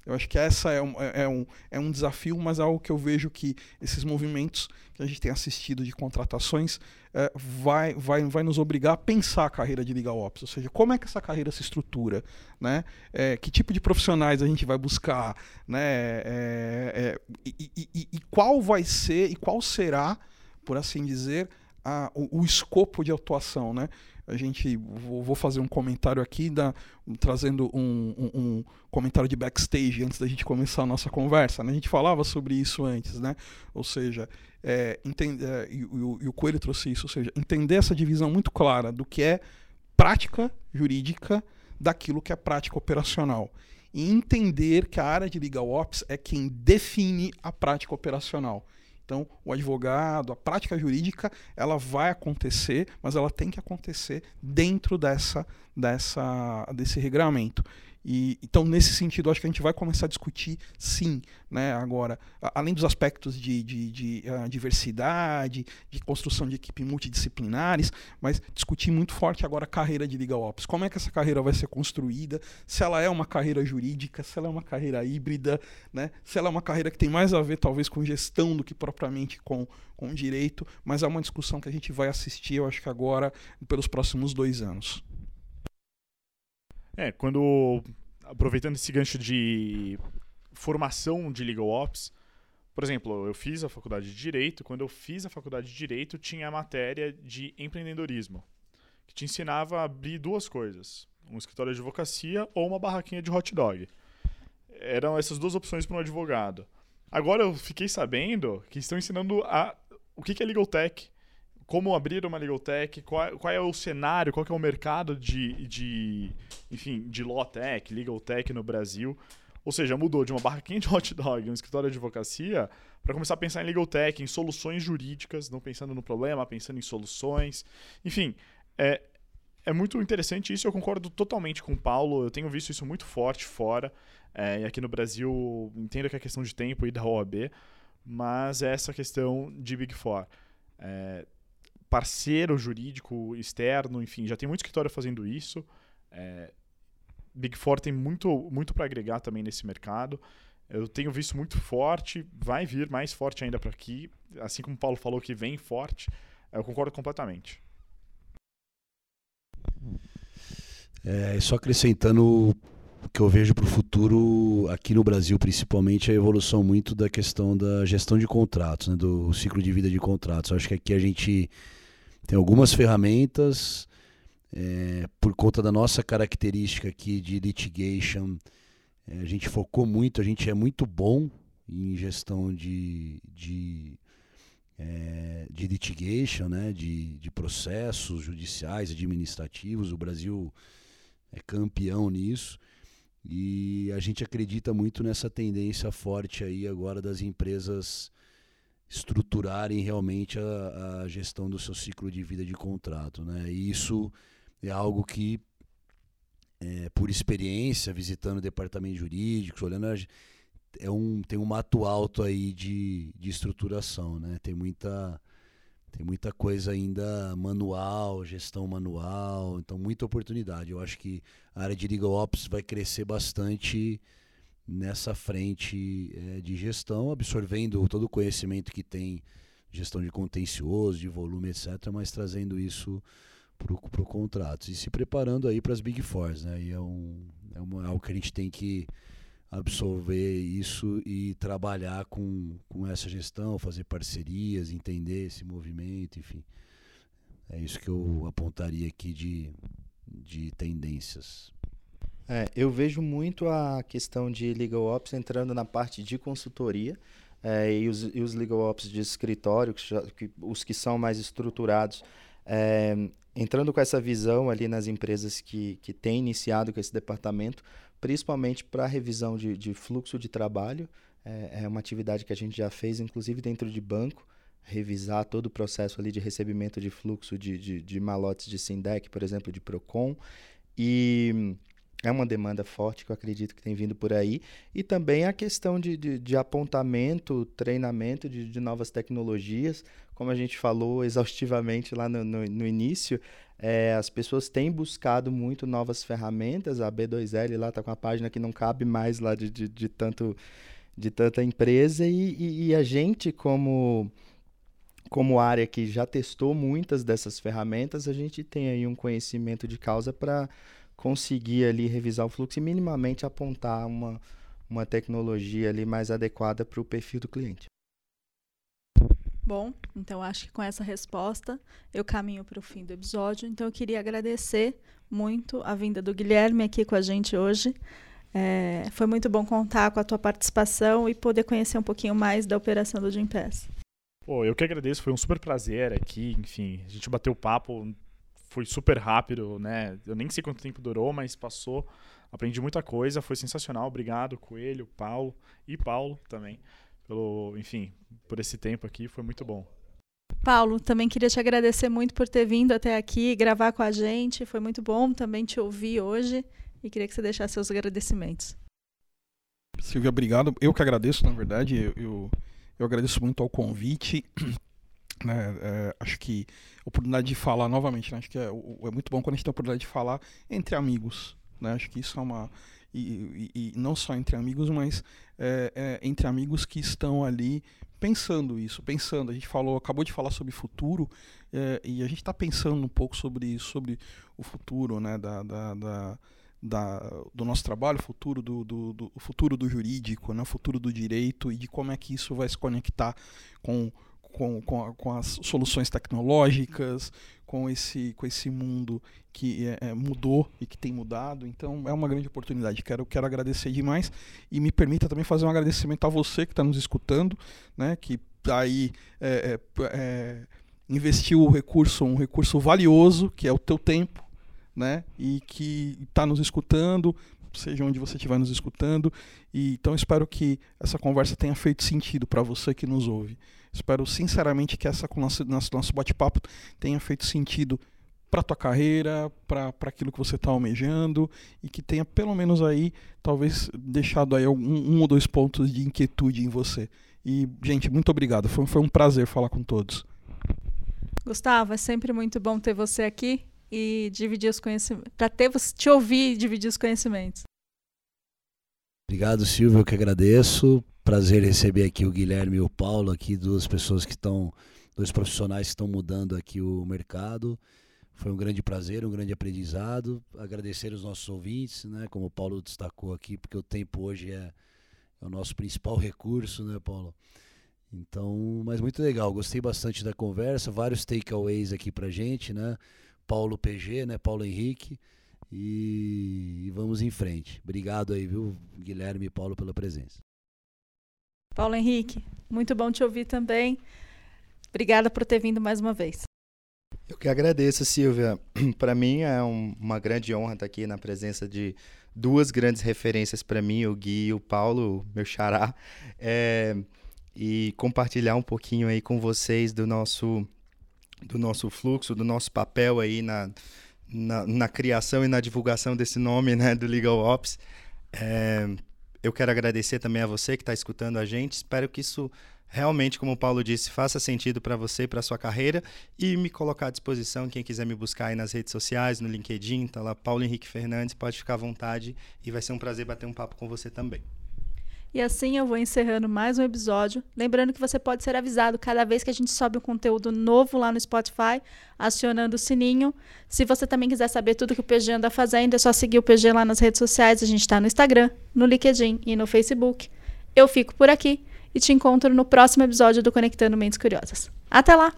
Eu acho que essa é um, é, é, um, é um desafio, mas é algo que eu vejo que esses movimentos que a gente tem assistido de contratações é, vai, vai, vai nos obrigar a pensar a carreira de Legal Ops, ou seja, como é que essa carreira se estrutura, né? É, que tipo de profissionais a gente vai buscar, né? É, é e, e, e, qual vai ser e qual será, por assim dizer, a, o, o escopo de atuação, né? A gente vou fazer um comentário aqui, da, trazendo um, um, um, comentário de backstage antes da gente começar a nossa conversa. Né? A gente falava sobre isso antes, né? Ou seja, é, é, e, e, e, o Coelho trouxe isso, ou seja, entender essa divisão muito clara do que é prática jurídica daquilo que é prática operacional. E entender que a área de legal ops é quem define a prática operacional. Então, o advogado, a prática jurídica, ela vai acontecer, mas ela tem que acontecer dentro dessa, dessa, desse regramento. E, então, nesse sentido, acho que a gente vai começar a discutir, sim, né, agora, além dos aspectos de, de, de uh, diversidade, de construção de equipe multidisciplinares, mas discutir muito forte agora a carreira de Legal Ops. Como é que essa carreira vai ser construída? Se ela é uma carreira jurídica, se ela é uma carreira híbrida, né, se ela é uma carreira que tem mais a ver, talvez, com gestão do que propriamente com, com direito, mas é uma discussão que a gente vai assistir, eu acho que agora, pelos próximos dois anos. É, quando. Aproveitando esse gancho de formação de legal ops, por exemplo, eu fiz a faculdade de Direito. Quando eu fiz a faculdade de Direito, tinha a matéria de empreendedorismo, que te ensinava a abrir duas coisas: um escritório de advocacia ou uma barraquinha de hot dog. Eram essas duas opções para um advogado. Agora eu fiquei sabendo que estão ensinando a, o que é Legal Tech, como abrir uma Legal Tech, qual, qual, é o cenário, qual é o mercado de, de, enfim, de Law Tech, Legal Tech no Brasil. Ou seja, mudou de uma barraquinha de hot dog, um escritório de advocacia, para começar a pensar em legal tech, em soluções jurídicas, não pensando no problema, pensando em soluções. Enfim, é, é muito interessante isso. Eu concordo totalmente com o Paulo. Eu tenho visto isso muito forte fora. É, e aqui no Brasil, entendo que é questão de tempo e da OAB, mas é essa questão de Big Four. É, parceiro jurídico externo, enfim, já tem muito escritório fazendo isso. É, Big Four tem muito, muito para agregar também nesse mercado. Eu tenho visto muito forte, vai vir mais forte ainda para aqui. Assim como o Paulo falou que vem forte, eu concordo completamente. É, só acrescentando o que eu vejo para o futuro aqui no Brasil, principalmente, a evolução muito da questão da gestão de contratos, né, do ciclo de vida de contratos. Eu acho que aqui a gente tem algumas ferramentas é, por conta da nossa característica aqui de litigation, é, a gente focou muito, a gente é muito bom em gestão de, de, é, de litigation, né, de, de processos judiciais, administrativos. O Brasil é campeão nisso. E a gente acredita muito nessa tendência forte aí agora das empresas estruturarem realmente a, a gestão do seu ciclo de vida de contrato. Né? E isso é algo que, é, por experiência, visitando departamentos jurídicos, olhando, é um, tem um mato alto aí de, de estruturação, né? Tem muita, tem muita coisa ainda manual, gestão manual, então muita oportunidade. Eu acho que a área de legal ops vai crescer bastante nessa frente é, de gestão, absorvendo todo o conhecimento que tem gestão de contencioso, de volume, etc., mas trazendo isso para o contrato e se preparando aí para as Big Fours, né? E é, um, é uma, algo que a gente tem que absorver isso e trabalhar com, com essa gestão, fazer parcerias, entender esse movimento, enfim. É isso que eu apontaria aqui de, de tendências. É, eu vejo muito a questão de legal ops entrando na parte de consultoria é, e, os, e os legal ops de escritório, que, que, os que são mais estruturados, é, entrando com essa visão ali nas empresas que, que têm iniciado com esse departamento, principalmente para revisão de, de, fluxo de trabalho. É, é, uma atividade que a gente já fez, inclusive dentro de banco, revisar todo o processo ali de recebimento de fluxo de, de, de malotes de Sindec, por exemplo, de Procon. E é uma demanda forte que eu acredito que tem vindo por aí. E também a questão de, de, de apontamento, treinamento de, de, novas tecnologias. Como a gente falou exaustivamente lá no, no, no início, é, as pessoas têm buscado muito novas ferramentas. A B2L lá está com a página que não cabe mais lá de, de, de tanto, de tanta empresa. E, e, e a gente, como como área que já testou muitas dessas ferramentas, a gente tem aí um conhecimento de causa para conseguir ali revisar o fluxo e minimamente apontar uma, uma tecnologia ali mais adequada para o perfil do cliente. Bom, então acho que com essa resposta eu caminho para o fim do episódio. Então eu queria agradecer muito a vinda do Guilherme aqui com a gente hoje. É, foi muito bom contar com a tua participação e poder conhecer um pouquinho mais da operação do Gimpass. Pô, eu que agradeço, foi um super prazer aqui, enfim, a gente bateu papo foi super rápido, né? Eu nem sei quanto tempo durou, mas passou. Aprendi muita coisa, foi sensacional. Obrigado, Coelho, Paulo e Paulo também, pelo, enfim, por esse tempo aqui, foi muito bom. Paulo, também queria te agradecer muito por ter vindo até aqui gravar com a gente. Foi muito bom também te ouvir hoje e queria que você deixasse seus agradecimentos. Silvia, obrigado. Eu que agradeço, na verdade. Eu, eu, eu agradeço muito ao convite. Né, é, acho que a oportunidade de falar novamente, né, acho que é, é, muito bom quando a gente tem a oportunidade de falar entre amigos. Né, acho que isso é uma. E, e, e não só entre amigos, mas é, é, entre amigos que estão ali pensando isso, pensando. A gente falou, acabou de falar sobre futuro é, e a gente está pensando um pouco sobre sobre o futuro, né, da, da, da da, do nosso trabalho, futuro do, do, do, futuro do jurídico, né, futuro do direito e de como é que isso vai se conectar com com, com, a, com, as soluções tecnológicas, com esse, com esse mundo que é, é, mudou e que tem mudado. Então é uma grande oportunidade. Quero, quero agradecer demais e me permita também fazer um agradecimento a você que está nos escutando, né, que aí é, é, é, investiu o recurso, um recurso valioso, que é o teu tempo, né, e que está nos escutando, seja onde você estiver nos escutando. E, então espero que essa conversa tenha feito sentido para você que nos ouve. Espero sinceramente que essa nosso, nosso bate-papo tenha feito sentido para tua carreira, para aquilo que você está almejando e que tenha pelo menos aí, talvez, deixado aí um, um, ou dois pontos de inquietude em você. E, gente, muito obrigado. Foi, foi um prazer falar com todos. Gustavo, é sempre muito bom ter você aqui e dividir os conhecimentos, para ter te ouvir e dividir os conhecimentos. Obrigado, Silvio, eu que agradeço. Prazer receber aqui o Guilherme e o Paulo, aqui duas pessoas que estão, dois profissionais que estão mudando aqui o mercado. Foi um grande prazer, um grande aprendizado. Agradecer os nossos ouvintes, né? Como o Paulo destacou aqui, porque o tempo hoje é, é o nosso principal recurso, né, Paulo? Então, mas muito legal. Gostei bastante da conversa, vários takeaways aqui pra gente, né? Paulo PG, né? Paulo Henrique. E, e, vamos em frente. Obrigado aí, viu, Guilherme e Paulo, pela presença. Paulo Henrique, muito bom te ouvir também. Obrigada por ter vindo mais uma vez. Eu que agradeço, Silvia. Para mim é um, uma grande honra estar aqui na presença de duas grandes referências para mim, o Gui e o Paulo, meu xará, é, e compartilhar um pouquinho aí com vocês do nosso do nosso fluxo, do nosso papel aí na, na, na criação e na divulgação desse nome, né, do Legal Ops. É, eu quero agradecer também a você que está escutando a gente. Espero que isso realmente, como o Paulo disse, faça sentido para você para sua carreira e me colocar à disposição. Quem quiser me buscar aí nas redes sociais, no LinkedIn, tá lá Paulo Henrique Fernandes, pode ficar à vontade e vai ser um prazer bater um papo com você também. E assim eu vou encerrando mais um episódio. Lembrando que você pode ser avisado cada vez que a gente sobe um conteúdo novo lá no Spotify, acionando o sininho. Se você também quiser saber tudo que o PG anda fazendo, é só seguir o PG lá nas redes sociais. A gente está no Instagram, no LinkedIn e no Facebook. Eu fico por aqui e te encontro no próximo episódio do Conectando Mentes Curiosas. Até lá!